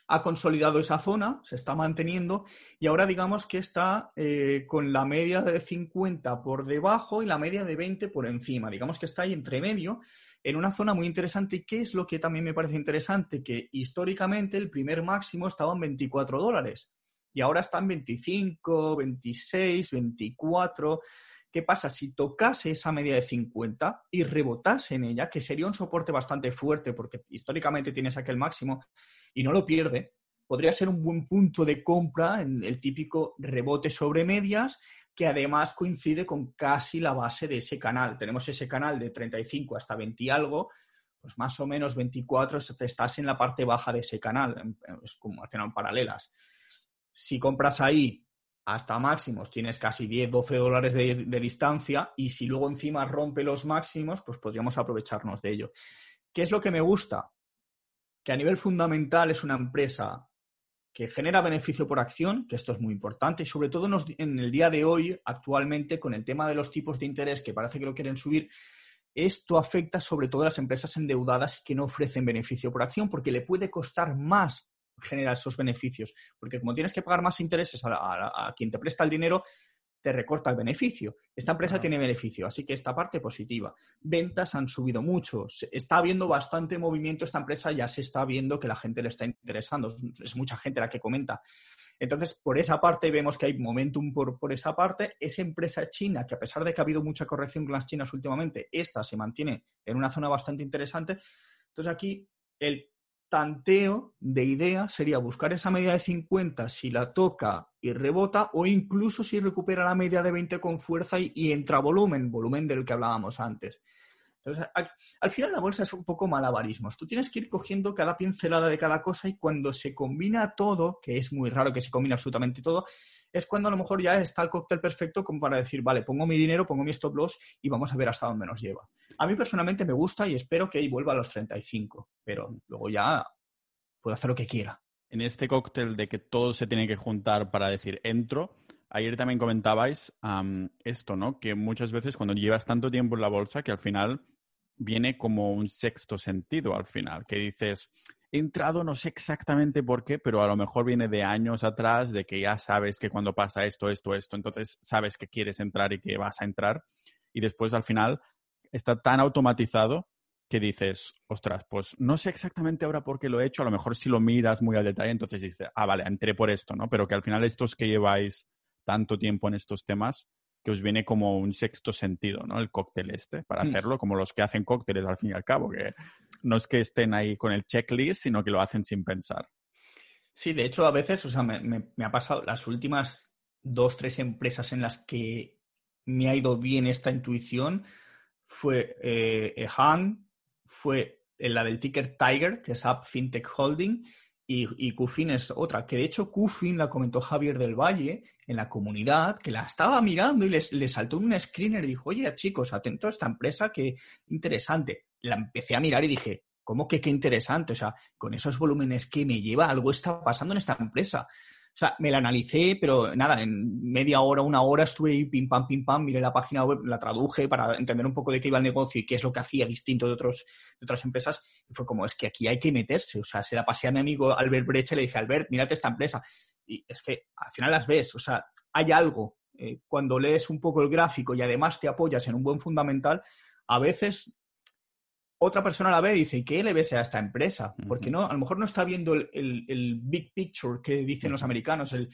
ha consolidado esa zona, se está manteniendo y ahora digamos que está eh, con la media de 50 por debajo y la media de 20 por encima. Digamos que está ahí entre medio en una zona muy interesante. ¿Y qué es lo que también me parece interesante? Que históricamente el primer máximo estaba en 24 dólares y ahora está en 25, 26, 24. ¿Qué pasa? Si tocase esa media de 50 y rebotase en ella, que sería un soporte bastante fuerte porque históricamente tienes aquel máximo, y no lo pierde, podría ser un buen punto de compra en el típico rebote sobre medias que además coincide con casi la base de ese canal. Tenemos ese canal de 35 hasta 20 y algo, pues más o menos 24 estás en la parte baja de ese canal, es como hacen paralelas. Si compras ahí hasta máximos, tienes casi 10, 12 dólares de, de distancia y si luego encima rompe los máximos, pues podríamos aprovecharnos de ello. ¿Qué es lo que me gusta? que a nivel fundamental es una empresa que genera beneficio por acción, que esto es muy importante, y sobre todo en el día de hoy, actualmente, con el tema de los tipos de interés que parece que lo quieren subir, esto afecta sobre todo a las empresas endeudadas que no ofrecen beneficio por acción, porque le puede costar más generar esos beneficios, porque como tienes que pagar más intereses a quien te presta el dinero, te recorta el beneficio. Esta empresa tiene beneficio, así que esta parte positiva. Ventas han subido mucho, está habiendo bastante movimiento esta empresa, ya se está viendo que la gente le está interesando, es mucha gente la que comenta. Entonces, por esa parte vemos que hay momentum por, por esa parte. Esa empresa china, que a pesar de que ha habido mucha corrección con las chinas últimamente, esta se mantiene en una zona bastante interesante. Entonces, aquí el tanteo de idea sería buscar esa media de 50 si la toca y rebota o incluso si recupera la media de 20 con fuerza y, entra volumen, volumen del que hablábamos antes. Entonces, al, final la bolsa es un poco malabarismos. Tú tienes que ir cogiendo cada pincelada de cada cosa y cuando se combina todo, que es muy raro que se combine absolutamente todo, es cuando a lo mejor ya está el cóctel perfecto como para decir, vale, pongo mi dinero, pongo mi stop loss y vamos a ver hasta dónde nos lleva. A mí personalmente me gusta y espero que ahí vuelva a los 35, pero luego ya puedo hacer lo que quiera. En este cóctel de que todo se tiene que juntar para decir entro, ayer también comentabais esto, ¿no? Que muchas veces cuando llevas tanto tiempo en la bolsa que al final viene como un sexto sentido al final, que dices, he entrado, no sé exactamente por qué, pero a lo mejor viene de años atrás, de que ya sabes que cuando pasa esto, esto, esto, entonces sabes que quieres entrar y que vas a entrar, y después al final está tan automatizado que dices, ostras, pues no sé exactamente ahora por qué lo he hecho, a lo mejor si lo miras muy al detalle, entonces dices, ah, vale, entré por esto, ¿no? Pero que al final estos que lleváis tanto tiempo en estos temas, que os viene como un sexto sentido, ¿no? El cóctel este, para mm. hacerlo, como los que hacen cócteles al fin y al cabo, que no es que estén ahí con el checklist, sino que lo hacen sin pensar. Sí, de hecho, a veces, o sea, me, me ha pasado las últimas dos, tres empresas en las que me ha ido bien esta intuición fue eh, Han, fue la del ticker Tiger, que es App FinTech Holding, y, y Qfin es otra, que de hecho Qfin la comentó Javier del Valle en la comunidad, que la estaba mirando y les, le saltó un screener y dijo, oye chicos, atento a esta empresa, que interesante. La empecé a mirar y dije, ¿cómo que qué interesante? O sea, con esos volúmenes que me lleva, algo está pasando en esta empresa. O sea, me la analicé, pero nada, en media hora, una hora estuve ahí pim pam, pim pam, miré la página web, la traduje para entender un poco de qué iba el negocio y qué es lo que hacía distinto de, otros, de otras empresas. Y fue como, es que aquí hay que meterse. O sea, se la pasé a mi amigo Albert Brecha y le dije, Albert, mírate esta empresa. Y es que al final las ves, o sea, hay algo. Eh, cuando lees un poco el gráfico y además te apoyas en un buen fundamental, a veces otra persona la ve y dice, ¿qué le ves a esta empresa? Porque no, a lo mejor no está viendo el, big picture que dicen los americanos, el,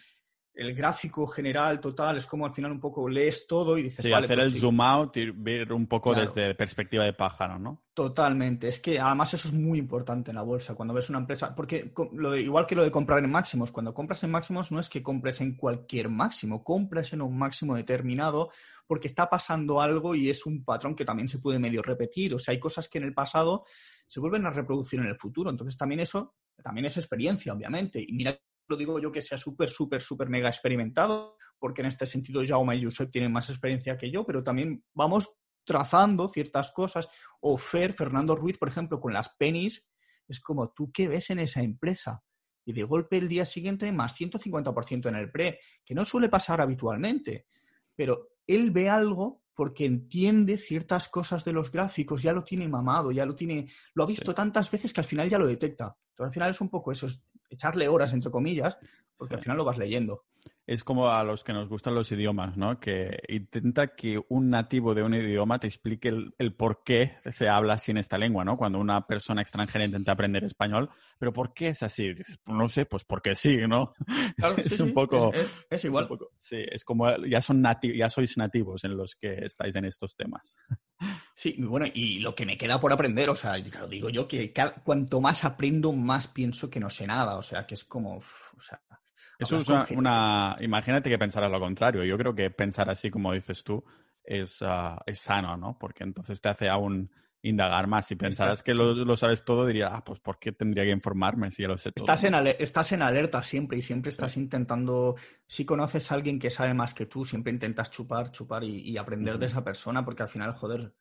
el gráfico general total, es como al final un poco lees todo y dices... Sí, hacer pues el zoom out y ver un poco desde perspectiva de pájaro, ¿no? Totalmente. Es que además eso es muy importante en la bolsa, cuando ves una empresa, porque lo igual que lo de comprar en máximos, cuando compras en máximos no es que compres en cualquier máximo, compras en un máximo determinado porque está pasando algo y es un patrón que también se puede medio repetir. O sea, hay cosas que en el pasado se vuelven a reproducir en el futuro. Entonces también eso también es experiencia, obviamente. Y mira lo digo yo que sea súper, súper, súper mega experimentado, porque en este sentido Jaume y Josep tienen más experiencia que yo, pero también vamos trazando ciertas cosas. O Fer, Fernando Ruiz, por ejemplo, con las pennies, es como, ¿tú qué ves en esa empresa? Y de golpe el día siguiente más 150% en el pre, que no suele pasar habitualmente, pero él ve algo porque entiende ciertas cosas de los gráficos, ya lo tiene mamado, ya lo tiene, lo ha visto tantas veces que al final ya lo detecta. Entonces al final es un poco eso, echarle horas, entre comillas, porque al final lo vas leyendo. Es como a los que nos gustan los idiomas, ¿no? Que intenta que un nativo de un idioma te explique el, por qué se habla así en esta lengua, ¿no? Cuando una persona extranjera intenta aprender español, pero ¿por qué es así? No sé, pues porque sí, ¿no? *laughs* es un poco... Es, igual. sí, es como ya, son ya sois nativos en los que estáis en estos temas. Sí, bueno, y lo que me queda por aprender, o sea, lo digo yo, que cuanto más aprendo, más pienso que no sé nada, o sea, que es como, o sea, eso es una, Imagínate que pensara lo contrario. Yo creo que pensar así, como dices tú, es, ah, es sano, ¿no? Porque entonces te hace aún indagar más. Si pensaras que lo, sabes todo, diría, ah, pues ¿por qué tendría que informarme si ya lo sé todo? Estás en, estás en alerta siempre y siempre estás intentando, si conoces a alguien que sabe más que tú, siempre intentas chupar, chupar y, aprender de esa persona porque al final, joder,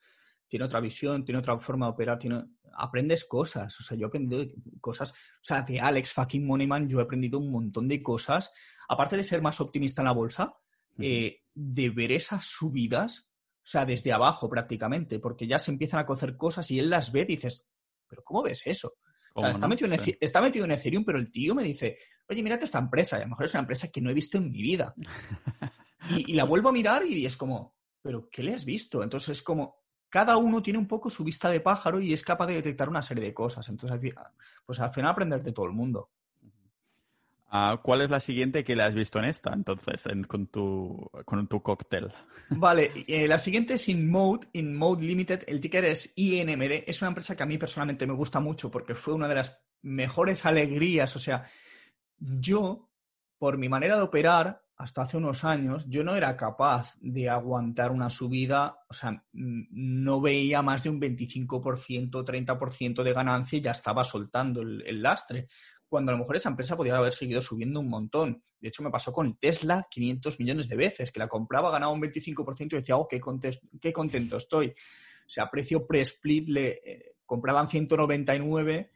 tiene otra visión, tiene otra forma de operar, tiene, aprendes cosas. O sea, yo he aprendido cosas. O sea, de Alex fucking Moneyman yo he aprendido un montón de cosas. Aparte de ser más optimista en la bolsa, eh, de ver esas subidas, o sea, desde abajo prácticamente, porque ya se empiezan a cocer cosas y él las ve y dices, ¿pero cómo ves eso? O sea, está, metido en, está, metido en, Ethereum, pero el tío me dice, oye, mírate esta empresa. Y a lo mejor es una empresa que no he visto en mi vida. *laughs* y, y, la vuelvo a mirar y es como, ¿pero qué le has visto? Entonces es como, cada uno tiene un poco su vista de pájaro y es capaz de detectar una serie de cosas. Entonces, pues al final aprender de todo el mundo. Ah, ¿Cuál es la siguiente que le has visto en esta, entonces, con, tu, con tu cóctel? *laughs* Vale, eh, la siguiente es InMode, InMode Limited, el ticker es INMD, es una empresa que a mí personalmente me gusta mucho porque fue una de las mejores alegrías, o sea, yo, por mi manera de operar, hasta hace unos años, yo no era capaz de aguantar una subida, o sea, no veía más de un 25%, 30% de ganancia y ya estaba soltando el, lastre, cuando a lo mejor esa empresa podría haber seguido subiendo un montón. De hecho, me pasó con Tesla 500 millones de veces, que la compraba, ganaba un 25% y decía, oh, qué, qué contento estoy. O sea, a precio pre-split le eh, compraban 199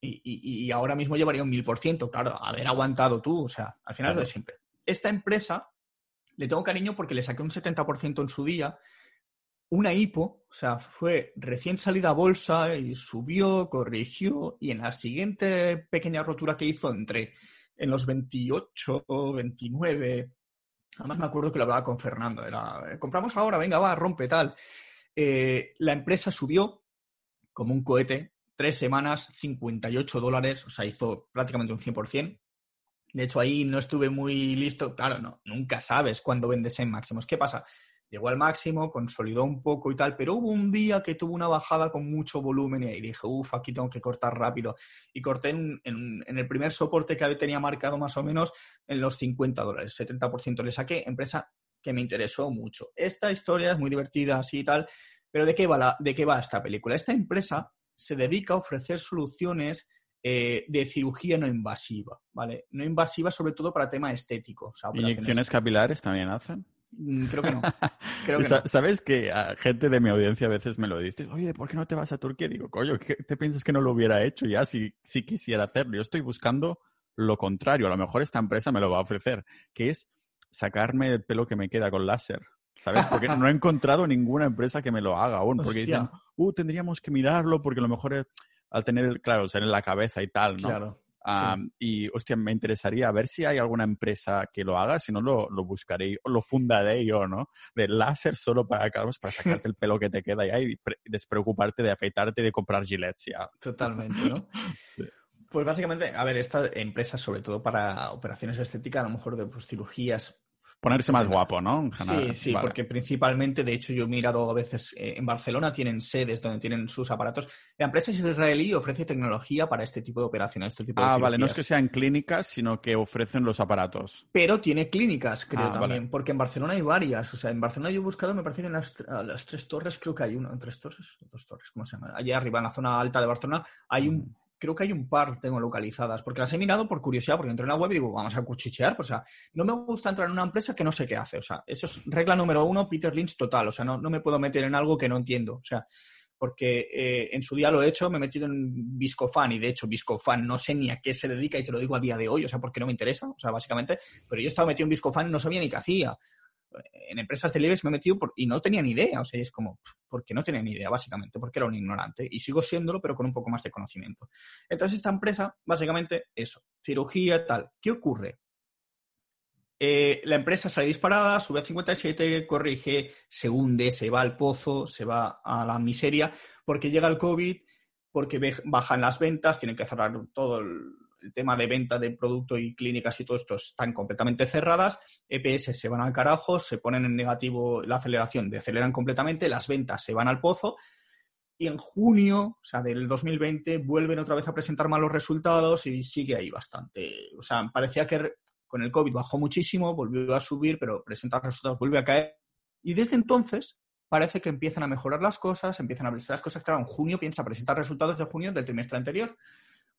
y, y, ahora mismo llevaría un 1000%. Claro, haber aguantado tú, o sea, al final es lo de siempre esta empresa le tengo cariño porque le saqué un 70% en su día. Una hipo, o sea, fue recién salida a bolsa y subió, corrigió y en la siguiente pequeña rotura que hizo entré en los 28 o 29. Además me acuerdo que lo hablaba con Fernando. Era, compramos ahora, venga, va, rompe tal. Eh, la empresa subió, como un cohete, tres semanas, 58 dólares, o sea, hizo prácticamente un 100%. De hecho, ahí no estuve muy listo. Claro, no, nunca sabes cuándo vendes en máximos. ¿Qué pasa? Llegó al máximo, consolidó un poco y tal, pero hubo un día que tuvo una bajada con mucho volumen y ahí dije, uff, aquí tengo que cortar rápido. Y corté en, el primer soporte que tenía marcado más o menos en los 50 dólares, 70% le saqué, empresa que me interesó mucho. Esta historia es muy divertida, así y tal, pero ¿de qué va, ¿de qué va esta película? Esta empresa se dedica a ofrecer soluciones eh, de cirugía no invasiva, ¿vale? No invasiva sobre todo para tema estético. ¿Inyecciones capilares también hacen? Mm, creo que *laughs* no. ¿Sabes que a gente de mi audiencia a veces me lo dice? Oye, ¿por qué no te vas a Turquía? Digo, coño, ¿qué te piensas que no lo hubiera hecho ya si, si quisiera hacerlo? Yo estoy buscando lo contrario. A lo mejor esta empresa me lo va a ofrecer, que es sacarme el pelo que me queda con láser. ¿Sabes? Porque no he encontrado ninguna empresa que me lo haga aún. Porque dicen, uh, tendríamos que mirarlo porque a lo mejor al tener, claro, ser en la cabeza y tal, ¿no? Claro. Y, hostia, me interesaría ver si hay alguna empresa que lo haga, si no lo, lo buscaré o lo fundaré yo, ¿no? De láser solo para calvos, para sacarte el pelo que te queda ya y despreocuparte de afeitarte y de comprar gilets ya. Totalmente, ¿no? *laughs* sí. Pues básicamente, a ver, esta empresa, sobre todo para operaciones estéticas, a lo mejor de pues, cirugías Ponerse más guapo, ¿no? Sí, sí, porque principalmente, de hecho, yo he mirado a veces eh, en Barcelona, tienen sedes donde tienen sus aparatos. La empresa israelí ofrece tecnología para este tipo de operaciones, este tipo ah, vale, no es que sean clínicas, sino que ofrecen los aparatos. Pero tiene clínicas, creo ah, también, porque en Barcelona hay varias. O sea, en Barcelona yo he buscado, me parece que en las, tres torres creo que hay una, tres torres, dos torres, ¿cómo se llama? Allá arriba, en la zona alta de Barcelona, hay un mm creo que hay un par tengo localizadas, porque las he mirado por curiosidad, porque entré en la web y digo, vamos a cuchichear. O sea, no me gusta entrar en una empresa que no sé qué hace. O sea, eso es regla número uno, Peter Lynch total. O sea, no, no me puedo meter en algo que no entiendo. O sea, porque eh, en su día lo he hecho, me he metido en Viscofan y de hecho Viscofan no sé ni a qué se dedica y te lo digo a día de hoy, o sea, porque no me interesa, o sea, básicamente, pero yo estaba metido en Viscofan y no sabía ni qué hacía en empresas de IBEX me he metido y no tenía ni idea. O sea, es como, porque no tenía ni idea, básicamente, porque era un ignorante. Y sigo siéndolo, pero con un poco más de conocimiento. Entonces, esta empresa, básicamente, eso, cirugía, tal. ¿Qué ocurre? Eh, la empresa sale disparada, sube a 57, corrige, se hunde, se va al pozo, se va a la miseria, porque llega el COVID, porque bajan las ventas, tienen que cerrar todo el el tema de venta de producto y clínicas y todo esto están completamente cerradas, EPS se van al carajo, se ponen en negativo la aceleración, deceleran completamente, las ventas se van al pozo y en junio, o sea, del 2020, vuelven otra vez a presentar malos resultados y sigue ahí bastante. O sea, parecía que con el COVID bajó muchísimo, volvió a subir, pero presenta resultados, vuelve a caer. Y desde entonces parece que empiezan a mejorar las cosas, empiezan a abrirse las cosas. Claro, en junio piensa presentar resultados de junio del trimestre anterior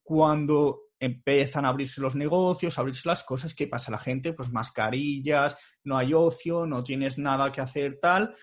cuando empiezan a abrirse los negocios, a abrirse las cosas, ¿qué pasa? La gente, pues mascarillas, no hay ocio, no tienes nada que hacer, tal.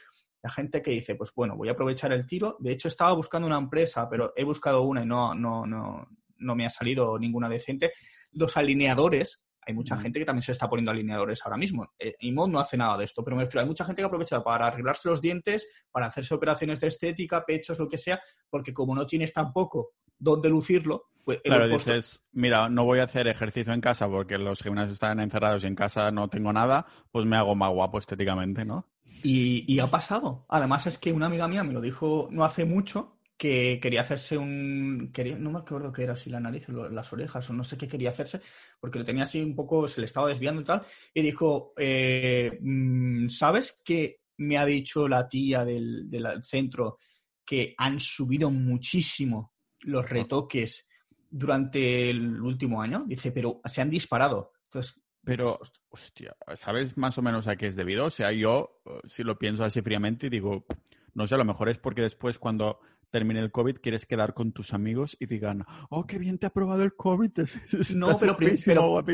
La gente que dice, pues bueno, voy a aprovechar el tiro. De hecho, estaba buscando una empresa, pero he buscado una y no, no, no, no me ha salido ninguna decente. Los alineadores, hay mucha gente que también se está poniendo alineadores ahora mismo. Eh, IMOD no hace nada de esto, pero me refiero, hay mucha gente que aprovecha para arreglarse los dientes, para hacerse operaciones de estética, pechos, lo que sea, porque como no tienes tampoco dónde lucirlo, pues claro, dices, mira, no voy a hacer ejercicio en casa porque los gimnasios están encerrados y en casa no tengo nada, pues me hago más guapo estéticamente, ¿no? Y, ha pasado. Además es que una amiga mía me lo dijo no hace mucho que quería hacerse un... Quería, no me acuerdo qué era, si la nariz o las orejas o no sé qué quería hacerse, porque lo tenía así un poco, se le estaba desviando y tal, y dijo, eh, mm, ¿sabes qué me ha dicho la tía del, del centro que han subido muchísimo los retoques durante el último año. Dice, pero se han disparado. Entonces, pero, hostia, ¿sabes más o menos a qué es debido? O sea, yo, eh, si lo pienso así fríamente, digo, no sé, a lo mejor es porque después cuando termine el COVID, quieres quedar con tus amigos y digan, oh, qué bien te ha probado el COVID. *laughs* no, pero, pero,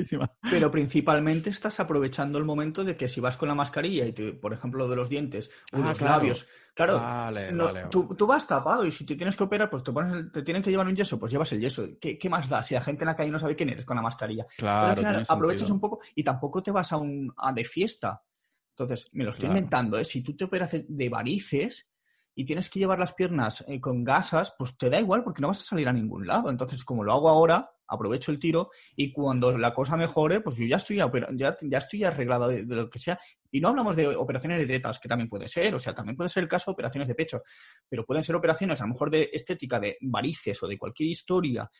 pero, principalmente estás aprovechando el momento de que si vas con la mascarilla y, por ejemplo, de los dientes o ah, los labios, claro, tú, vas tapado y si te tienes que operar, pues te, pones te tienen que llevar un yeso, pues llevas el yeso. ¿Qué, más da si la gente en la calle no sabe quién eres con la mascarilla? Claro, al final aprovechas un poco y tampoco te vas a un a de fiesta. Entonces, me lo estoy inventando, ¿eh? Si tú te operas de varices, y tienes que llevar las piernas eh, con gasas, pues te da igual porque no vas a salir a ningún lado. Entonces, como lo hago ahora, aprovecho el tiro y cuando la cosa mejore, pues yo ya estoy, ya, estoy arreglada de, lo que sea. Y no hablamos de operaciones de tetas, que también puede ser, o sea, también puede ser el caso de operaciones de pecho, pero pueden ser operaciones a lo mejor de estética, de varices o de cualquier historia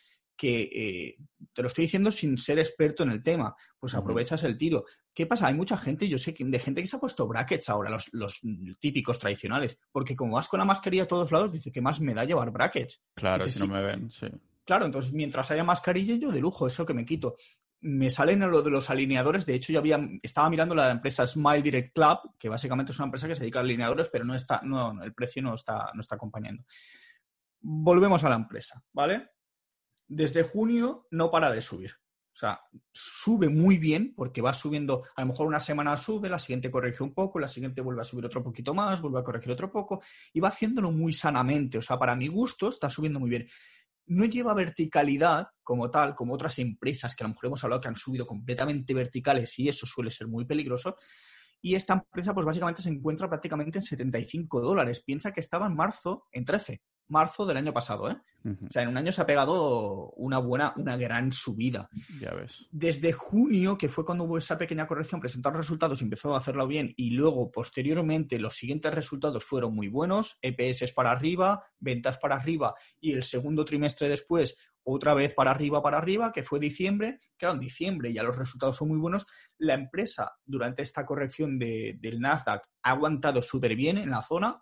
que eh, te lo estoy diciendo sin ser experto en el tema, pues aprovechas el tiro. ¿Qué pasa? Hay mucha gente, yo sé que de gente que se ha puesto brackets ahora, los, los típicos tradicionales, porque como vas con la mascarilla a todos lados, dice que más me da llevar brackets. Claro, si no me ven, sí. Claro, entonces mientras haya mascarilla, yo de lujo, eso que me quito. Me salen lo de los alineadores, de hecho yo había, estaba mirando la empresa Smile Direct Club, que básicamente es una empresa que se dedica a alineadores, pero no está, no, el precio no está, no está acompañando. Volvemos a la empresa, ¿vale? Desde junio no para de subir. O sea, sube muy bien porque va subiendo, a lo mejor una semana sube, la siguiente corrige un poco, la siguiente vuelve a subir otro poquito más, vuelve a corregir otro poco y va haciéndolo muy sanamente. O sea, para mi gusto está subiendo muy bien. No lleva verticalidad como tal, como otras empresas que a lo mejor hemos hablado que han subido completamente verticales y eso suele ser muy peligroso. Y esta empresa, pues básicamente se encuentra prácticamente en 75 dólares. Piensa que estaba en marzo en 13 marzo del año pasado, ¿eh? O sea, en un año se ha pegado una buena, una gran subida. Ya ves. Desde junio, que fue cuando hubo esa pequeña corrección, presentaron resultados y empezó a hacerlo bien, y luego, posteriormente, los siguientes resultados fueron muy buenos, EPS para arriba, ventas para arriba, y el segundo trimestre después, otra vez para arriba, para arriba, que fue diciembre. Claro, en diciembre ya los resultados son muy buenos. La empresa, durante esta corrección de, del Nasdaq, ha aguantado súper bien en la zona,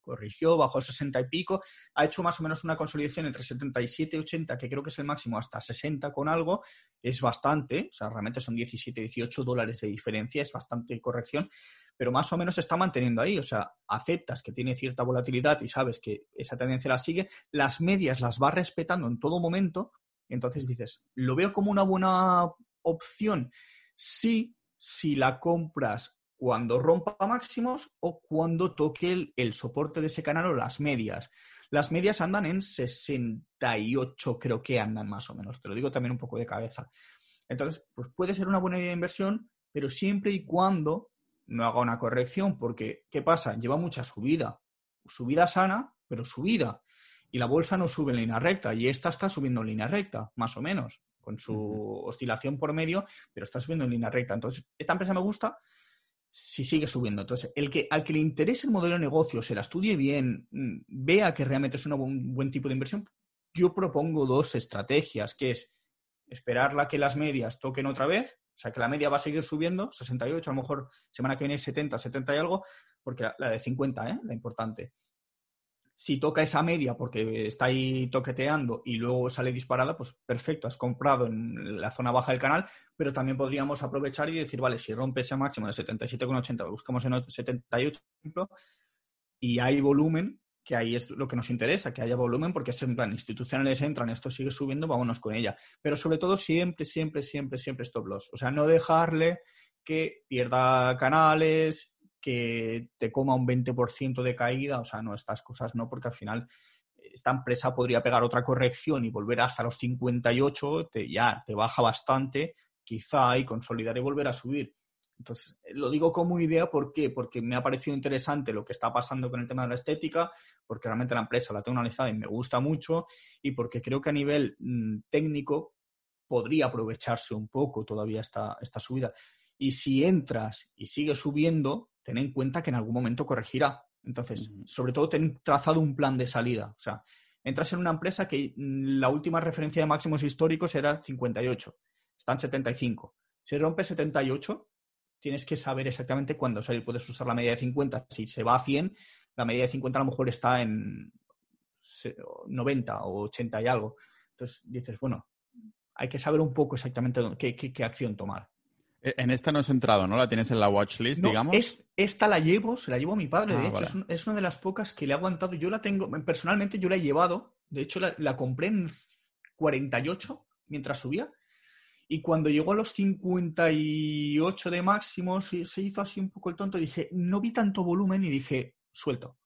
corrigió, bajó 60 y pico, ha hecho más o menos una consolidación entre 77 y 80, que creo que es el máximo, hasta 60 con algo, es bastante, o sea, realmente son 17, 18 dólares de diferencia, es bastante corrección, pero más o menos se está manteniendo ahí, o sea, aceptas que tiene cierta volatilidad y sabes que esa tendencia la sigue, las medias las va respetando en todo momento, entonces dices, ¿lo veo como una buena opción? Sí, si la compras cuando rompa máximos o cuando toque el, soporte de ese canal o las medias. Las medias andan en 68, creo que andan más o menos. Te lo digo también un poco de cabeza. Entonces, pues puede ser una buena idea de inversión, pero siempre y cuando no haga una corrección, porque ¿qué pasa? Lleva mucha subida. Subida sana, pero subida. Y la bolsa no sube en línea recta, y esta está subiendo en línea recta, más o menos, con su oscilación por medio, pero está subiendo en línea recta. Entonces, esta empresa me gusta, si sigue subiendo. Entonces, el que, al que le interese el modelo de negocio, se la estudie bien, mm, vea que realmente es un buen, tipo de inversión, yo propongo dos estrategias, que es esperarla que las medias toquen otra vez, o sea, que la media va a seguir subiendo, 68, a lo mejor semana que viene 70, 70 y algo, porque la, la de 50, ¿eh? la importante si toca esa media porque está ahí toqueteando y luego sale disparada, pues perfecto, has comprado en la zona baja del canal, pero también podríamos aprovechar y decir, vale, si rompe ese máximo de 77,80, buscamos en 78, ejemplo, y hay volumen, que ahí es lo que nos interesa, que haya volumen, porque es en plan, institucionales entran, esto sigue subiendo, vámonos con ella. Pero sobre todo, siempre, siempre, siempre, siempre stop loss. O sea, no dejarle que pierda canales, que te coma un 20% de caída, o sea, no, estas cosas no, porque al final esta empresa podría pegar otra corrección y volver hasta los 58, te, ya te baja bastante, quizá y consolidar y volver a subir. Entonces, lo digo como idea, ¿por qué? Porque me ha parecido interesante lo que está pasando con el tema de la estética, porque realmente la empresa la tengo analizada y me gusta mucho, y porque creo que a nivel mm, técnico podría aprovecharse un poco todavía esta, esta subida. Y si entras y sigue subiendo, ten en cuenta que en algún momento corregirá. Entonces, sobre todo, ten trazado un plan de salida. O sea, entras en una empresa que mm, la última referencia de máximos históricos era 58, están 75. Si rompe 78, tienes que saber exactamente cuándo salir. Puedes usar la media de 50. Si se va a 100, la media de 50 a lo mejor está en 90 o 80 y algo. Entonces dices, bueno, hay que saber un poco exactamente qué acción tomar. E, en esta no has entrado, ¿no? La tienes en la watchlist, digamos. Es, esta la llevo, se la llevo a mi padre. de ah, hecho, es, una de las pocas que le ha aguantado. Yo la tengo, personalmente yo la he llevado. De hecho, la, compré en 48 mientras subía. Y cuando llegó a los 58 de máximo, se, se hizo así un poco el tonto. Dije, no vi tanto volumen y dije, suelto.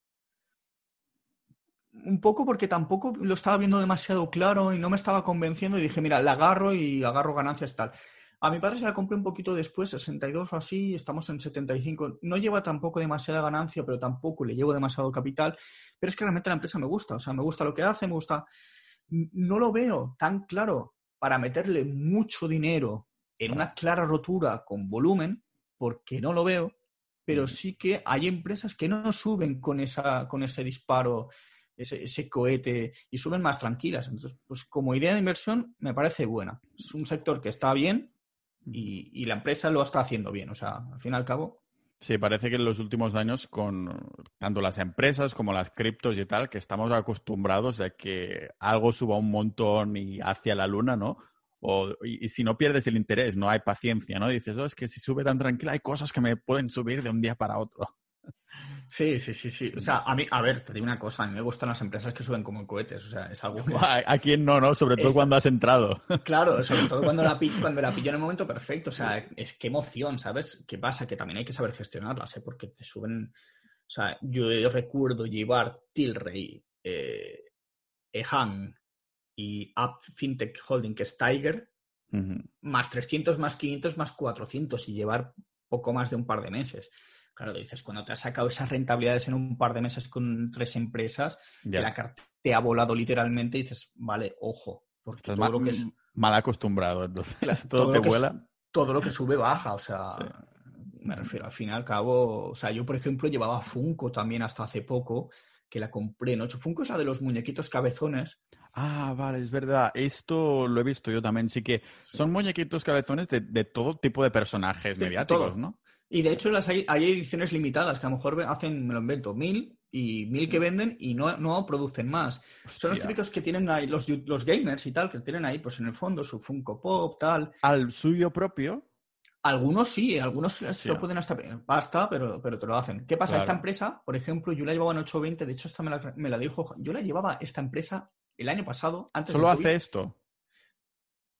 Un poco porque tampoco lo estaba viendo demasiado claro y no me estaba convenciendo. Y dije, mira, la agarro y agarro ganancias tal. A mi padre se la compré un poquito después, 62 o así, estamos en 75. No lleva tampoco demasiada ganancia, pero tampoco le llevo demasiado capital. Pero es que realmente la empresa me gusta, o sea, me gusta lo que hace, me gusta. No lo veo tan claro para meterle mucho dinero en una clara rotura con volumen, porque no lo veo, pero sí que hay empresas que no suben con, esa, con ese disparo, ese, cohete, y suben más tranquilas. Entonces, pues como idea de inversión me parece buena. Es un sector que está bien y, y la empresa lo está haciendo bien. O sea, al fin y al cabo, Sí, parece que en los últimos años, con tanto las empresas como las criptos y tal, que estamos acostumbrados a que algo suba un montón y hacia la luna, ¿no? O, y, si no pierdes el interés, no hay paciencia, ¿no? Dices, oh, es que si sube tan tranquila, hay cosas que me pueden subir de un día para otro. Sí, sí, sí, sí. O sea, a mí, a ver, te digo una cosa, a mí me gustan las empresas que suben como cohetes, o sea, es algo que... ¿A quién no, no? Sobre todo cuando has entrado. Claro, sobre todo cuando la, *laughs* cuando la pillo en el momento perfecto, o sea, es que emoción, ¿sabes? ¿Qué pasa? Que también hay que saber gestionarlas, ¿eh? Porque te suben... O sea, yo recuerdo llevar Tilray, eh, Ehan y App Fintech Holding, que es Tiger, más 300, más 500, más 400 y llevar poco más de un par de meses. Claro, dices, cuando te has sacado esas rentabilidades en un par de meses con tres empresas, que la carta te ha volado literalmente, y dices, vale, ojo, porque todo mal, lo que es... mal acostumbrado, entonces *laughs* todo, te vuela. todo lo que sube baja, o sea, me refiero al fin y al cabo, o sea, yo por ejemplo llevaba Funko también hasta hace poco, que la compré en 8. Funko es la de los muñequitos cabezones. Ah, vale, es verdad. Esto lo he visto yo también. Sí que son muñequitos cabezones de, todo tipo de personajes mediáticos, ¿no? Y de hecho las hay, ediciones limitadas que a lo mejor hacen, me lo invento, mil y mil que venden y no, no producen más. Son los típicos que tienen ahí, los, los gamers y tal, que tienen ahí, pues en el fondo, su Funko Pop, tal. ¿Al suyo propio? Algunos sí, algunos se lo pueden hasta basta, pero, pero te lo hacen. ¿Qué pasa? Esta empresa, por ejemplo, yo la llevaba en 820, de hecho esta me la, me la dijo, yo la llevaba esta empresa el año pasado, antes ¿Solo hace esto?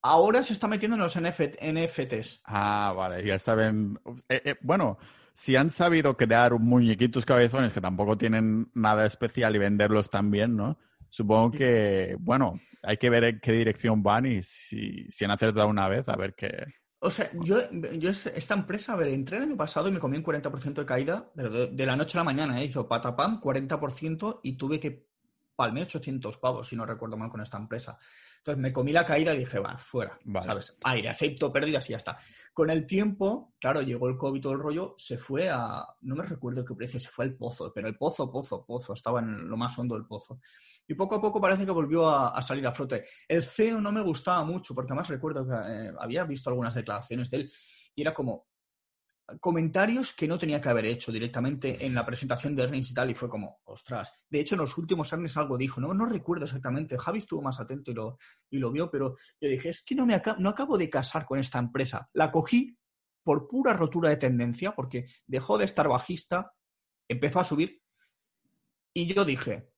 Ahora se está metiendo en los NFTs. Ah, vale, ya saben. Eh, eh, bueno, si han sabido crear muñequitos cabezones que tampoco tienen nada especial y venderlos también, ¿no? Supongo que, bueno, hay que ver en qué dirección van y si, si han acertado una vez, a ver qué. O sea, yo, yo esta empresa, a ver, entré el año pasado y me comí un 40% de caída, pero de, la noche a la mañana, ¿eh? hizo patapam, 40% y tuve que palmé 800 pavos, si no recuerdo mal, con esta empresa. Entonces me comí la caída y dije, va, fuera, ¿sabes? Aire, acepto pérdidas y ya está. Con el tiempo, claro, llegó el COVID y todo el rollo, se fue a, no me recuerdo qué precio, se fue al pozo, pero el pozo, pozo, pozo, estaba en lo más hondo del pozo. Y poco a poco parece que volvió a, salir a flote. El CEO no me gustaba mucho, porque además recuerdo que eh, había visto algunas declaraciones de él y era como, comentarios que no tenía que haber hecho directamente en la presentación de earnings y tal, y fue como, ostras. De hecho, en los últimos earnings algo dijo, no, no recuerdo exactamente, Javi estuvo más atento y lo, y lo vio, pero yo dije, es que no, me no acabo de casar con esta empresa. La cogí por pura rotura de tendencia, porque dejó de estar bajista, empezó a subir, y yo dije,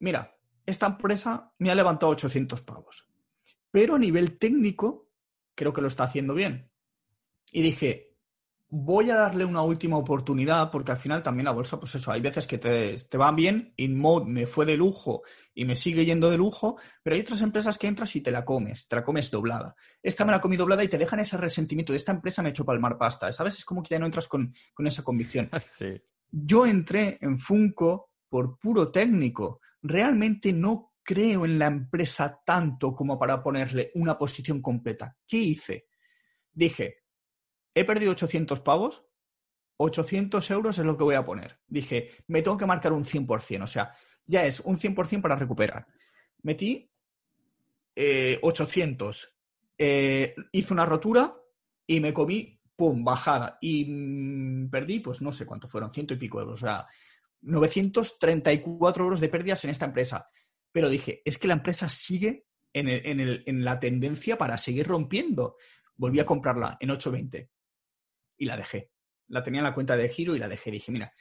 mira, esta empresa me ha levantado 800 pavos, pero a nivel técnico creo que lo está haciendo bien. Y dije, voy a darle una última oportunidad porque al final también la bolsa, pues eso, hay veces que te, te van bien, InMode me fue de lujo y me sigue yendo de lujo, pero hay otras empresas que entras y te la comes, te la comes doblada. Esta me la comí doblada y te dejan ese resentimiento de esta empresa me ha hecho palmar pasta, ¿sabes? Es como que ya no entras con, con esa convicción. *laughs* Yo entré en Funko por puro técnico. Realmente no creo en la empresa tanto como para ponerle una posición completa. ¿Qué hice? Dije, he perdido 800 pavos, 800 euros es lo que voy a poner. Dije, me tengo que marcar un 100%, o sea, ya es un 100% para recuperar. Metí 800, eh, eh, hice una rotura y me comí, pum, bajada. Y mm, perdí, pues no sé cuánto fueron, ciento y pico euros, o sea, 934 euros de pérdidas en esta empresa. Pero dije, es que la empresa sigue en la tendencia para seguir rompiendo. Volví a comprarla en 820 y la dejé. La tenía en la cuenta de giro y la dejé. Dije, mira,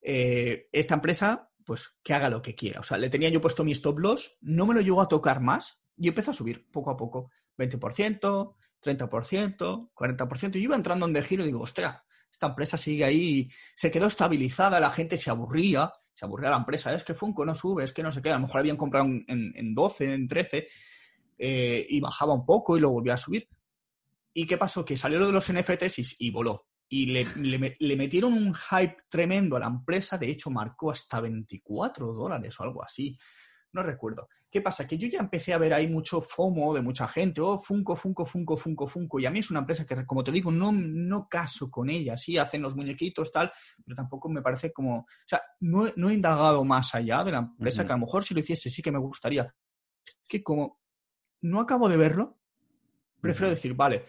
eh, esta empresa, pues que haga lo que quiera. O sea, le tenía yo puesto mi stop loss, no me lo llegó a tocar más y empezó a subir poco a poco. 20%, 30%, 40%. Y yo iba entrando en de giro y digo, ostras, esta empresa sigue ahí, se quedó estabilizada, la gente se aburría, se aburría la empresa, es que Funko no sube, es que no sé qué, a lo mejor habían comprado en, en 12, en 13 eh, y bajaba un poco y lo volvía a subir. ¿Y qué pasó? Que salió lo de los NFTs y, voló. Y le, metieron un hype tremendo a la empresa. De hecho, marcó hasta 24 dólares o algo así. no recuerdo. ¿Qué pasa? Que yo ya empecé a ver ahí mucho FOMO de mucha gente, oh, Funko, Funko, Funko, Funko, Funko, y a mí es una empresa que, como te digo, no, no caso con ella, sí hacen los muñequitos, tal, pero tampoco me parece como, o sea, no, he indagado más allá de la empresa, que a lo mejor si lo hiciese sí que me gustaría. Es que como no acabo de verlo, prefiero decir, vale,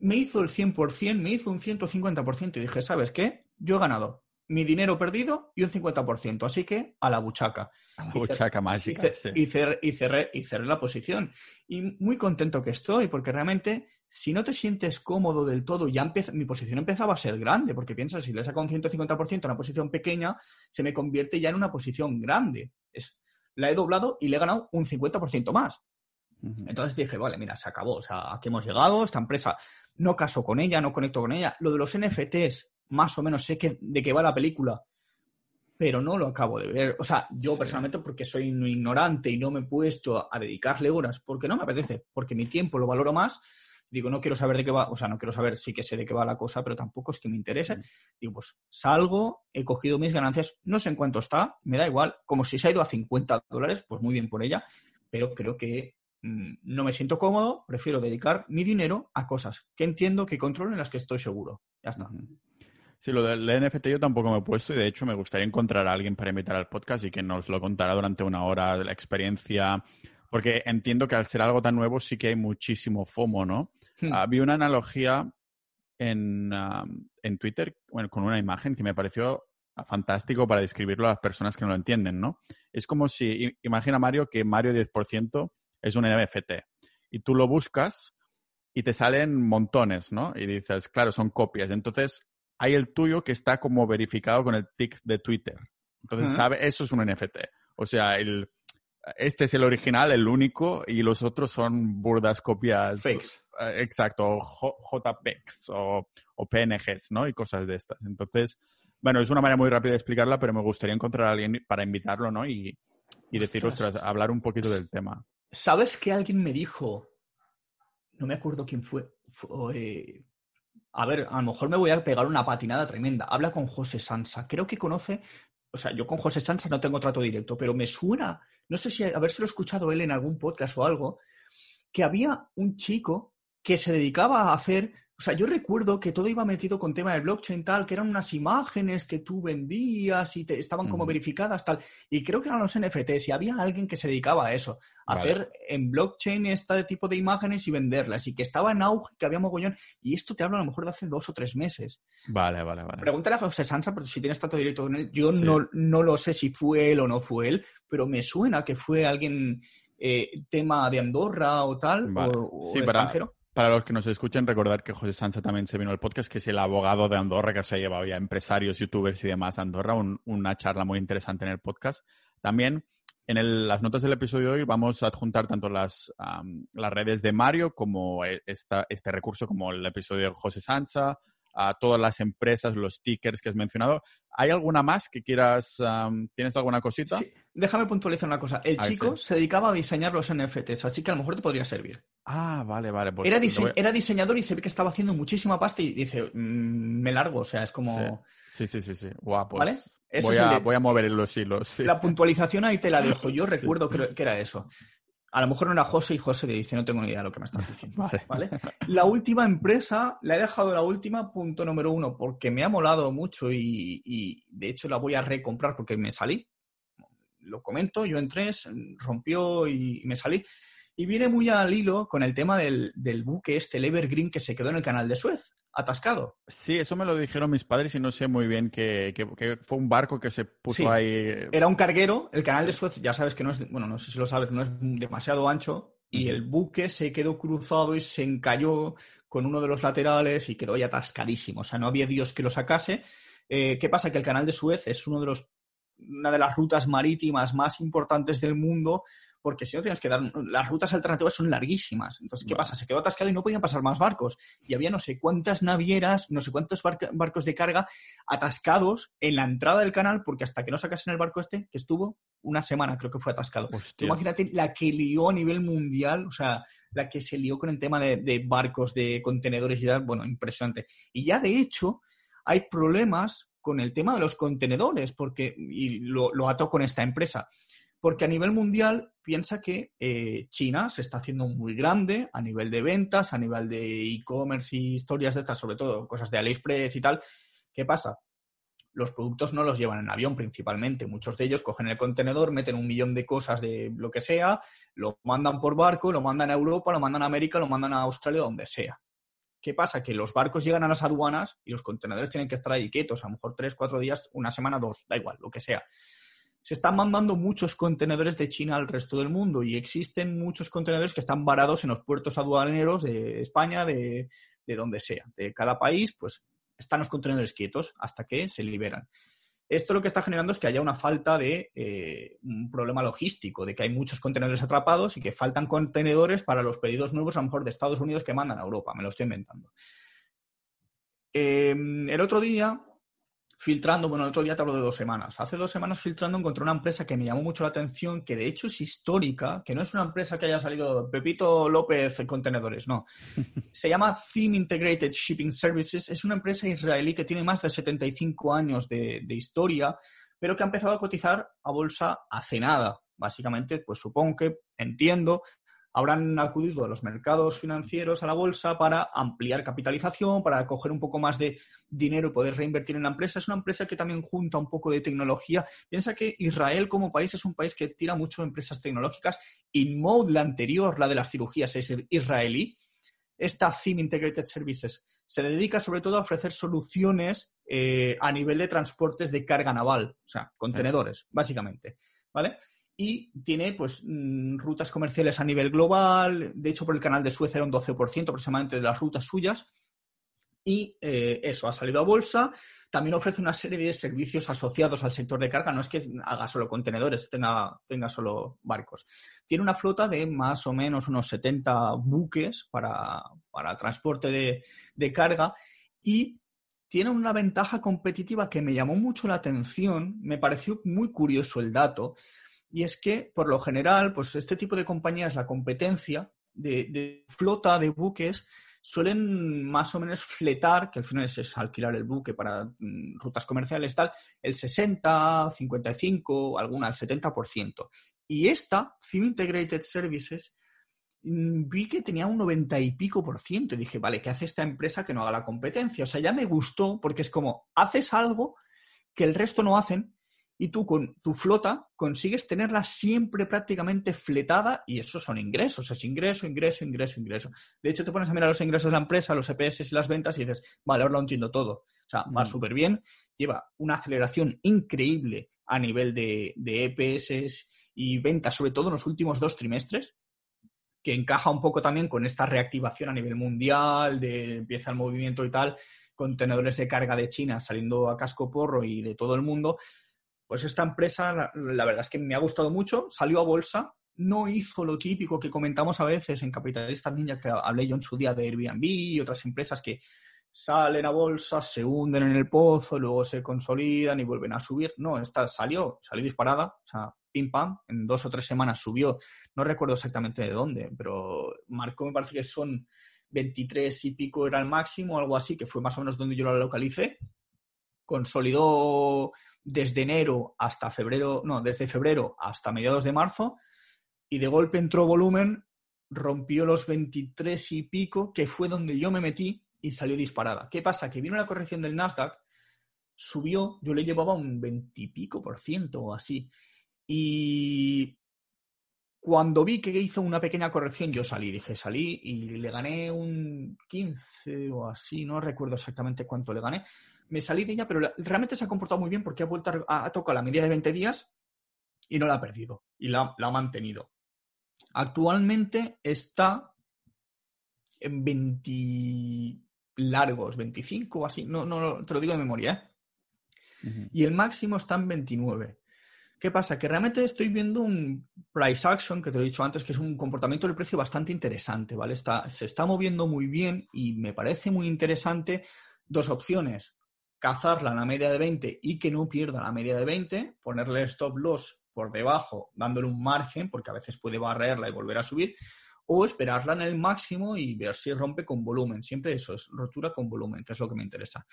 me hizo el 100%, me hizo un 150% y dije, ¿sabes qué? Yo he ganado mi dinero perdido y un 50%. Así que a la buchaca. A la buchaca mágica. Y, cerré, y, cerré, y cerré la posición. Y muy contento que estoy, porque realmente, si no te sientes cómodo del todo, ya mi posición empezaba a ser grande, porque piensas, si le saco un 150% a una posición pequeña, se me convierte ya en una posición grande. Es, la he doblado y le he ganado un 50% más. Entonces dije, vale, mira, se acabó. O sea, aquí hemos llegado, esta empresa no caso con ella, no conecto con ella. Lo de los NFTs más o menos sé que, de qué va la película, pero no lo acabo de ver. O sea, yo personalmente, porque soy ignorante y no me he puesto a dedicarle horas, porque no me apetece, porque mi tiempo lo valoro más. Digo, no quiero saber de qué va, o sea, no quiero saber, sí que sé de qué va la cosa, pero tampoco es que me interese. Digo, pues salgo, he cogido mis ganancias, no sé en cuánto está, me da igual, como si se ha ido a 50 dólares, pues muy bien por ella, pero creo que no me siento cómodo, prefiero dedicar mi dinero a cosas que entiendo, que controlo, en las que estoy seguro. Ya está. Sí, lo del NFT yo tampoco me he puesto y de hecho me gustaría encontrar a alguien para invitar al podcast y que nos lo contara durante una hora la experiencia, porque entiendo que al ser algo tan nuevo sí que hay muchísimo FOMO, ¿no? Hmm. una analogía en, en Twitter bueno, con una imagen que me pareció fantástico para describirlo a las personas que no lo entienden, ¿no? Es como si, imagina Mario que Mario 10% es un NFT y tú lo buscas y te salen montones, ¿no? Y dices, claro, son copias. Entonces, hay el tuyo que está como verificado con el tick de Twitter. Entonces, ¿sabe? Eso es un NFT. O sea, el, este es el original, el único, y los otros son burdas copias. Fakes. Eh, exacto, JPEGs o, o, PNGs, ¿no? Y cosas de estas. Entonces, bueno, es una manera muy rápida de explicarla, pero me gustaría encontrar a alguien para invitarlo, ¿no? Y, y decir, ostras, hablar un poquito del tema. ¿Sabes que alguien me dijo? No me acuerdo quién fue. fue a ver, a lo mejor me voy a pegar una patinada tremenda. Habla con José Sansa. Creo que conoce, o sea, yo con José Sansa no tengo trato directo, pero me suena, no sé si haberse lo escuchado él en algún podcast o algo, que había un chico que se dedicaba a hacer o sea, yo recuerdo que todo iba metido con tema de blockchain tal, que eran unas imágenes que tú vendías y te, estaban como verificadas tal. Y creo que eran los NFTs y había alguien que se dedicaba a eso, a hacer en blockchain este tipo de imágenes y venderlas y que estaba en auge, que había mogollón. Y esto te hablo a lo mejor de hace dos o tres meses. Vale, vale, vale. Pregúntale a José Sansa, pero si tienes tanto directo con él. Yo no, no lo sé si fue él o no fue él, pero me suena que fue alguien eh, tema de Andorra o tal, o, sí, extranjero. Para los que nos escuchen, recordar que José Sancha también se vino al podcast, que es el abogado de Andorra, que se ha llevado ya empresarios, youtubers y demás a Andorra, una charla muy interesante en el podcast. También en las notas del episodio de hoy vamos a adjuntar tanto las, las redes de Mario como e, esta, este recurso, como el episodio de José Sancha, a todas las empresas, los stickers que has mencionado. ¿Hay alguna más que quieras? ¿Tienes alguna cosita? Sí. Déjame puntualizar una cosa. El chico se dedicaba a diseñar los NFTs, así que a lo mejor te podría servir. Ah, vale, vale. Pues era, era, diseñador y se ve que estaba haciendo muchísima pasta y dice, mm, me largo, o sea, es como... Sí, sí, sí, sí. Guapo. ¿Vale? voy, a, voy a mover los hilos. La puntualización ahí te la dejo. Yo *laughs* recuerdo que, que era eso. A lo mejor no era José y José le dice, no tengo ni idea de lo que me estás *laughs* diciendo. Vale. La última empresa, la he dejado la última, punto número uno, porque me ha molado mucho y, de hecho la voy a recomprar porque me salí. Lo comento, yo entré, rompió y me salí. Y viene muy al hilo con el tema del, del buque este, el Evergreen, que se quedó en el canal de Suez atascado. Sí, eso me lo dijeron mis padres y no sé muy bien que, fue un barco que se puso ahí. Era un carguero, el canal de Suez, ya sabes que no es, bueno, no sé si lo sabes, no es demasiado ancho y el buque se quedó cruzado y se encalló con uno de los laterales y quedó ahí atascadísimo. O sea, no había Dios que lo sacase. Eh, ¿Qué pasa? Que el canal de Suez es uno de los, una de las rutas marítimas más importantes del mundo porque si no tienes que dar, las rutas alternativas son larguísimas. Entonces, ¿qué pasa? Se quedó atascado y no podían pasar más barcos. Y había no sé cuántas navieras, no sé cuántos barcos de carga atascados en la entrada del canal, porque hasta que no sacasen el barco este, que estuvo una semana, creo que fue atascado. Imagínate la que lió a nivel mundial, o sea, la que se lió con el tema de, barcos, de contenedores y tal, bueno, impresionante. Y ya de hecho, hay problemas con el tema de los contenedores, porque, y lo, lo ato con esta empresa porque a nivel mundial piensa que eh, China se está haciendo muy grande a nivel de ventas, a nivel de e-commerce y historias de estas, sobre todo cosas de AliExpress y tal. ¿Qué pasa? Los productos no los llevan en avión principalmente. Muchos de ellos cogen el contenedor, meten un millón de cosas de lo que sea, lo mandan por barco, lo mandan a Europa, lo mandan a América, lo mandan a Australia, donde sea. ¿Qué pasa? Que los barcos llegan a las aduanas y los contenedores tienen que estar ahí quietos, a lo mejor tres, cuatro días, una semana, dos, da igual, lo que sea. Se están mandando muchos contenedores de China al resto del mundo y existen muchos contenedores que están varados en los puertos aduaneros de España, de, de donde sea. De cada país, pues están los contenedores quietos hasta que se liberan. Esto lo que está generando es que haya una falta de eh, un problema logístico, de que hay muchos contenedores atrapados y que faltan contenedores para los pedidos nuevos, a lo mejor de Estados Unidos que mandan a Europa. Me lo estoy inventando. Em, el otro día filtrando, bueno, el otro día te hablo de dos semanas. Hace dos semanas filtrando encontré una empresa que me llamó mucho la atención, que de hecho es histórica, que no es una empresa que haya salido Pepito López en contenedores, no. *laughs* Se llama Theme Integrated Shipping Services. Es una empresa israelí que tiene más de 75 años de, de historia, pero que ha empezado a cotizar a bolsa hace nada. Básicamente, pues supongo que, entiendo, habrán acudido a los mercados financieros, a la bolsa, para ampliar capitalización, para coger un poco más de dinero y poder reinvertir en la empresa. Es una empresa que también junta un poco de tecnología. Piensa que Israel como país es un país que tira mucho empresas tecnológicas. InMode, la anterior, la de las cirugías, es israelí. Esta Theme Integrated Services se dedica sobre todo a ofrecer soluciones eh, a nivel de transportes de carga naval, o sea, contenedores, básicamente. ¿Vale? Y tiene pues mm, rutas comerciales a nivel global. De hecho, por el canal de Suez era un 12% aproximadamente de las rutas suyas. Y eh, eso, ha salido a bolsa. También ofrece una serie de servicios asociados al sector de carga. No es que haga solo contenedores, tenga, tenga solo barcos. Tiene una flota de más o menos unos 70 buques para, transporte de, de carga. Y tiene una ventaja competitiva que me llamó mucho la atención. Me pareció muy curioso el dato y es que, por lo general, pues este tipo de compañías, la competencia de, flota de buques, suelen más o menos fletar, que al final es, alquilar el buque para mm, rutas comerciales, tal, el 60, 55, alguna el 70%. Y esta, Theme Integrated Services, mm, vi que tenía un 90 y pico por ciento. Y dije, vale, ¿qué hace esta empresa que no haga la competencia? O sea, ya me gustó porque es como, haces algo que el resto no hacen y tú con tu flota consigues tenerla siempre prácticamente fletada y eso son ingresos, es ingreso, ingreso, ingreso, ingreso. De hecho, te pones a mirar los ingresos de la empresa, los EPS y las ventas y dices, vale, ahora lo entiendo todo. O sea, va mm. súper bien, lleva una aceleración increíble a nivel de, de EPS y ventas, sobre todo en los últimos dos trimestres, que encaja un poco también con esta reactivación a nivel mundial, de empieza el movimiento y tal, contenedores de carga de China saliendo a casco porro y de todo el mundo, pues esta empresa, la, verdad es que me ha gustado mucho, salió a bolsa, no hizo lo típico que comentamos a veces en Capitalistas Ninja, que hablé yo en su día de Airbnb y otras empresas que salen a bolsa, se hunden en el pozo, luego se consolidan y vuelven a subir. No, esta salió, salió disparada, o sea, pim pam, en dos o tres semanas subió, no recuerdo exactamente de dónde, pero marcó, me parece que son 23 y pico era el máximo, algo así, que fue más o menos donde yo la localicé. Consolidó desde enero hasta febrero, no, desde febrero hasta mediados de marzo, y de golpe entró volumen, rompió los 23 y pico, que fue donde yo me metí y salió disparada. ¿Qué pasa? Que vino la corrección del Nasdaq, subió, yo le llevaba un 20 y pico por ciento o así. Y cuando vi que hizo una pequeña corrección, yo salí, dije, salí y le gané un 15 o así, no recuerdo exactamente cuánto le gané, me salí de ella, pero realmente se ha comportado muy bien porque ha vuelto a, tocar la media de 20 días y no la ha perdido y la, ha mantenido. Actualmente está en 20 largos, 25 o así, no, no, te lo digo de memoria, ¿eh? Y el máximo está en 29. ¿Qué pasa? Que realmente estoy viendo un price action, que te lo he dicho antes, que es un comportamiento del precio bastante interesante, ¿vale? Está, se está moviendo muy bien y me parece muy interesante dos opciones cazarla en la media de 20 y que no pierda la media de 20, ponerle stop loss por debajo, dándole un margen, porque a veces puede barrerla y volver a subir, o esperarla en el máximo y ver si rompe con volumen. Siempre eso, es rotura con volumen, que es lo que me interesa.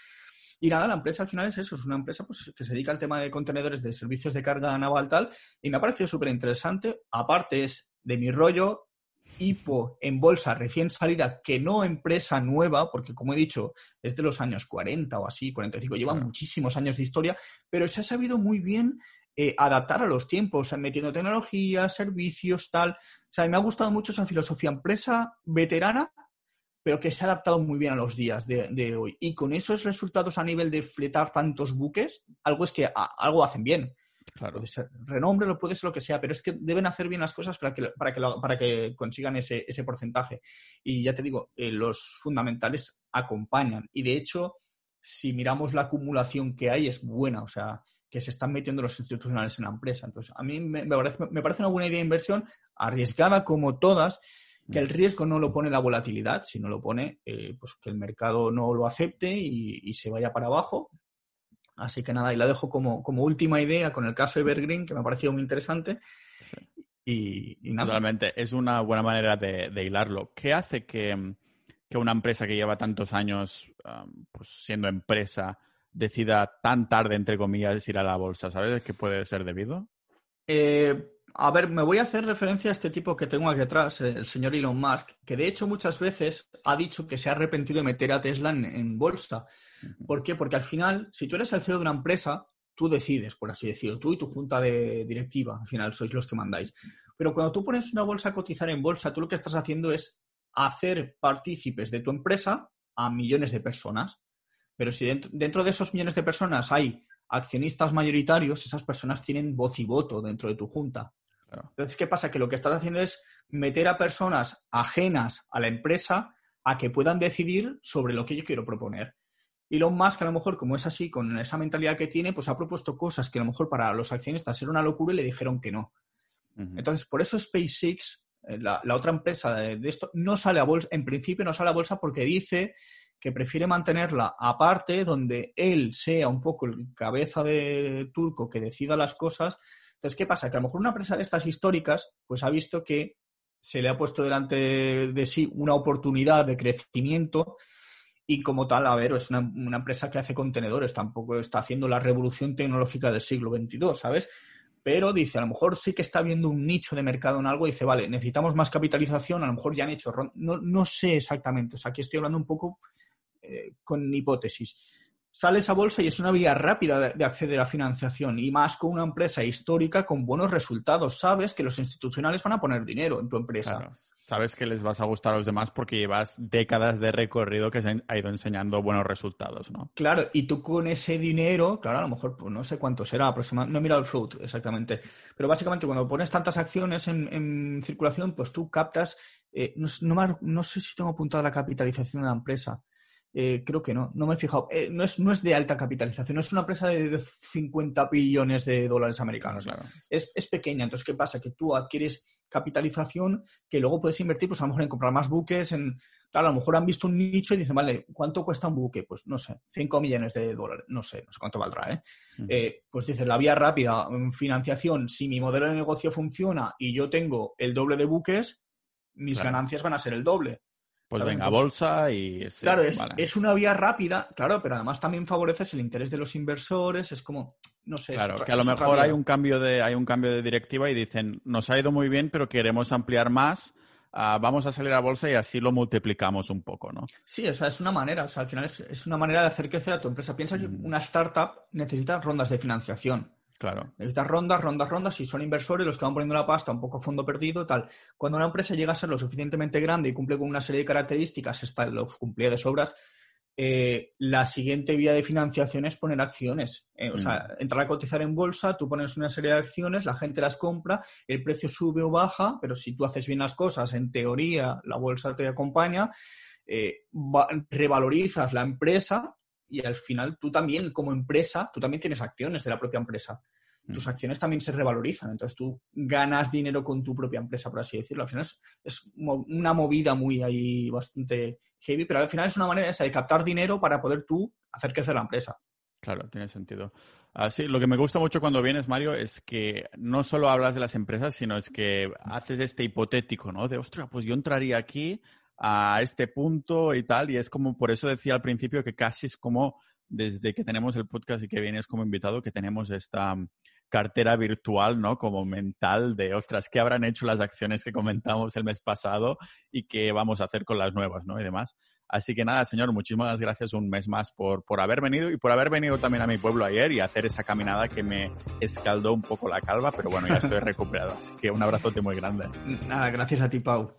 Y nada, la empresa al final es eso, es una empresa pues, que se dedica al tema de contenedores de servicios de carga naval tal, y me ha parecido súper interesante. Aparte es de mi rollo, hipo en bolsa recién salida, que no empresa nueva, porque como he dicho, es de los años 40 o así, 45, lleva muchísimos años de historia, pero se ha sabido muy bien eh, adaptar a los tiempos, metiendo tecnología, servicios, tal. O sea, me ha gustado mucho esa filosofía empresa veterana, pero que se ha adaptado muy bien a los días de, hoy. Y con esos resultados a nivel de fletar tantos buques, algo es que algo hacen bien. Claro. Puede ser renombre, lo puede ser lo que sea, pero es que deben hacer bien las cosas para que, para que, para que consigan ese, ese porcentaje. Y ya te digo, eh, los fundamentales acompañan. Y de hecho, si miramos la acumulación que hay, es buena. O sea, que se están metiendo los institucionales en la empresa. Entonces, a mí me, parece, me parece, una buena idea de inversión, arriesgada como todas, que el mm. riesgo no lo pone la volatilidad, sino lo pone eh, pues que el mercado no lo acepte y, se vaya para abajo. Así que nada, y la dejo como, como última idea con el caso Evergreen, que me ha parecido muy interesante. Y, nada. Totalmente, es una buena manera de, hilarlo. ¿Qué hace que, una empresa que lleva tantos años pues, siendo empresa decida tan tarde, entre comillas, ir a la bolsa? ¿Sabes qué puede ser debido? Eh, a ver, me voy a hacer referencia a este tipo que tengo aquí atrás, el señor Elon Musk, que de hecho muchas veces ha dicho que se ha arrepentido de meter a Tesla en, bolsa. ¿Por qué? Porque al final, si tú eres el CEO de una empresa, tú decides, por así decirlo, tú y tu junta de directiva, al final sois los que mandáis. Pero cuando tú pones una bolsa a cotizar en bolsa, tú lo que estás haciendo es hacer partícipes de tu empresa a millones de personas. Pero si dentro, de esos millones de personas hay accionistas mayoritarios, esas personas tienen voz y voto dentro de tu junta. Entonces, ¿qué pasa? Que lo que estás haciendo es meter a personas ajenas a la empresa a que puedan decidir sobre lo que yo quiero proponer. Y lo más que a lo mejor, como es así, con esa mentalidad que tiene, pues ha propuesto cosas que a lo mejor para los accionistas era una locura y le dijeron que no. Entonces, por eso SpaceX, eh, la, la otra empresa de, de, esto, no sale a bolsa, en principio no sale a bolsa porque dice que prefiere mantenerla aparte, donde él sea un poco el cabeza de turco que decida las cosas. Entonces, ¿qué pasa? Que a lo mejor una empresa de estas históricas, pues ha visto que se le ha puesto delante de sí una oportunidad de crecimiento y como tal, a ver, es una, empresa que hace contenedores, tampoco está haciendo la revolución tecnológica del siglo XXII, ¿sabes? Pero dice, a lo mejor sí que está viendo un nicho de mercado en algo y dice, vale, necesitamos más capitalización, a lo mejor ya han hecho, no, no sé exactamente, o sea, aquí estoy hablando un poco eh, con hipótesis. Sales a bolsa y es una vía rápida de, acceder a financiación y más con una empresa histórica con buenos resultados. Sabes que los institucionales van a poner dinero en tu empresa. Sabes que les vas a gustar a los demás porque llevas décadas de recorrido que se ha ido enseñando buenos resultados, ¿no? Claro, y tú con ese dinero, claro, a lo mejor pues, no sé cuánto será aproximadamente, no he mirado el float exactamente, pero básicamente cuando pones tantas acciones en, circulación, pues tú captas, eh, no, no sé si tengo apuntado la capitalización de la empresa eh, creo que no, no me he fijado. Eh, no, es, no es de alta capitalización, no es una empresa de, 50 billones de dólares americanos. Claro. Es, es, pequeña, entonces, ¿qué pasa? Que tú adquieres capitalización que luego puedes invertir, pues a lo mejor en comprar más buques, en... Claro, a lo mejor han visto un nicho y dicen, vale, ¿cuánto cuesta un buque? Pues no sé, 5 millones de dólares, no sé, no sé cuánto valdrá, ¿eh? eh pues dices, la vía rápida, financiación, si mi modelo de negocio funciona y yo tengo el doble de buques, mis ganancias van a ser el doble. Pues venga, bolsa y... claro, es, una vía rápida, claro, pero además también favoreces el interés de los inversores, es como, no sé... Claro, que a lo mejor hay un, cambio de, hay un cambio de directiva y dicen, nos ha ido muy bien, pero queremos ampliar más, ah, vamos a salir a bolsa y así lo multiplicamos un poco, ¿no? Sí, o sea, es una manera, o sea, al final es, una manera de hacer crecer a tu empresa. Piensa que mm. una startup necesita rondas de financiación. Claro. Necesitas rondas, rondas, rondas. Si son inversores, los que van poniendo la pasta un poco a fondo perdido, tal. Cuando una empresa llega a ser lo suficientemente grande y cumple con una serie de características, está, los cumplía de sobras, eh, la siguiente vía de financiación es poner acciones. Eh, o sea, mm. entrar a cotizar en bolsa, tú pones una serie de acciones, la gente las compra, el precio sube o baja, pero si tú haces bien las cosas, en teoría la bolsa te acompaña, eh, revalorizas la empresa y al final tú también, como empresa, tú también tienes acciones de la propia empresa. Tus mm. acciones también se revalorizan, entonces tú ganas dinero con tu propia empresa, por así decirlo. Al final es, una movida muy ahí bastante heavy, pero al final es una manera esa de captar dinero para poder tú hacer crecer la empresa. Claro, tiene sentido. Así, lo que me gusta mucho cuando vienes, Mario, es que no solo hablas de las empresas, sino es que haces este hipotético, ¿no? De, ostras, pues yo entraría aquí a este punto y tal, y es como, por eso decía al principio que casi es como desde que tenemos el podcast y que vienes como invitado, que tenemos esta cartera virtual, ¿no? Como mental de, ostras, ¿qué habrán hecho las acciones que comentamos el mes pasado y qué vamos a hacer con las nuevas, ¿no? Y demás. Así que nada, señor, muchísimas gracias un mes más por, por haber venido y por haber venido también a mi pueblo ayer y hacer esa caminada que me escaldó un poco la calva, pero bueno, ya estoy recuperado. Así que un abrazote muy grande. Nada, gracias a ti, Pau.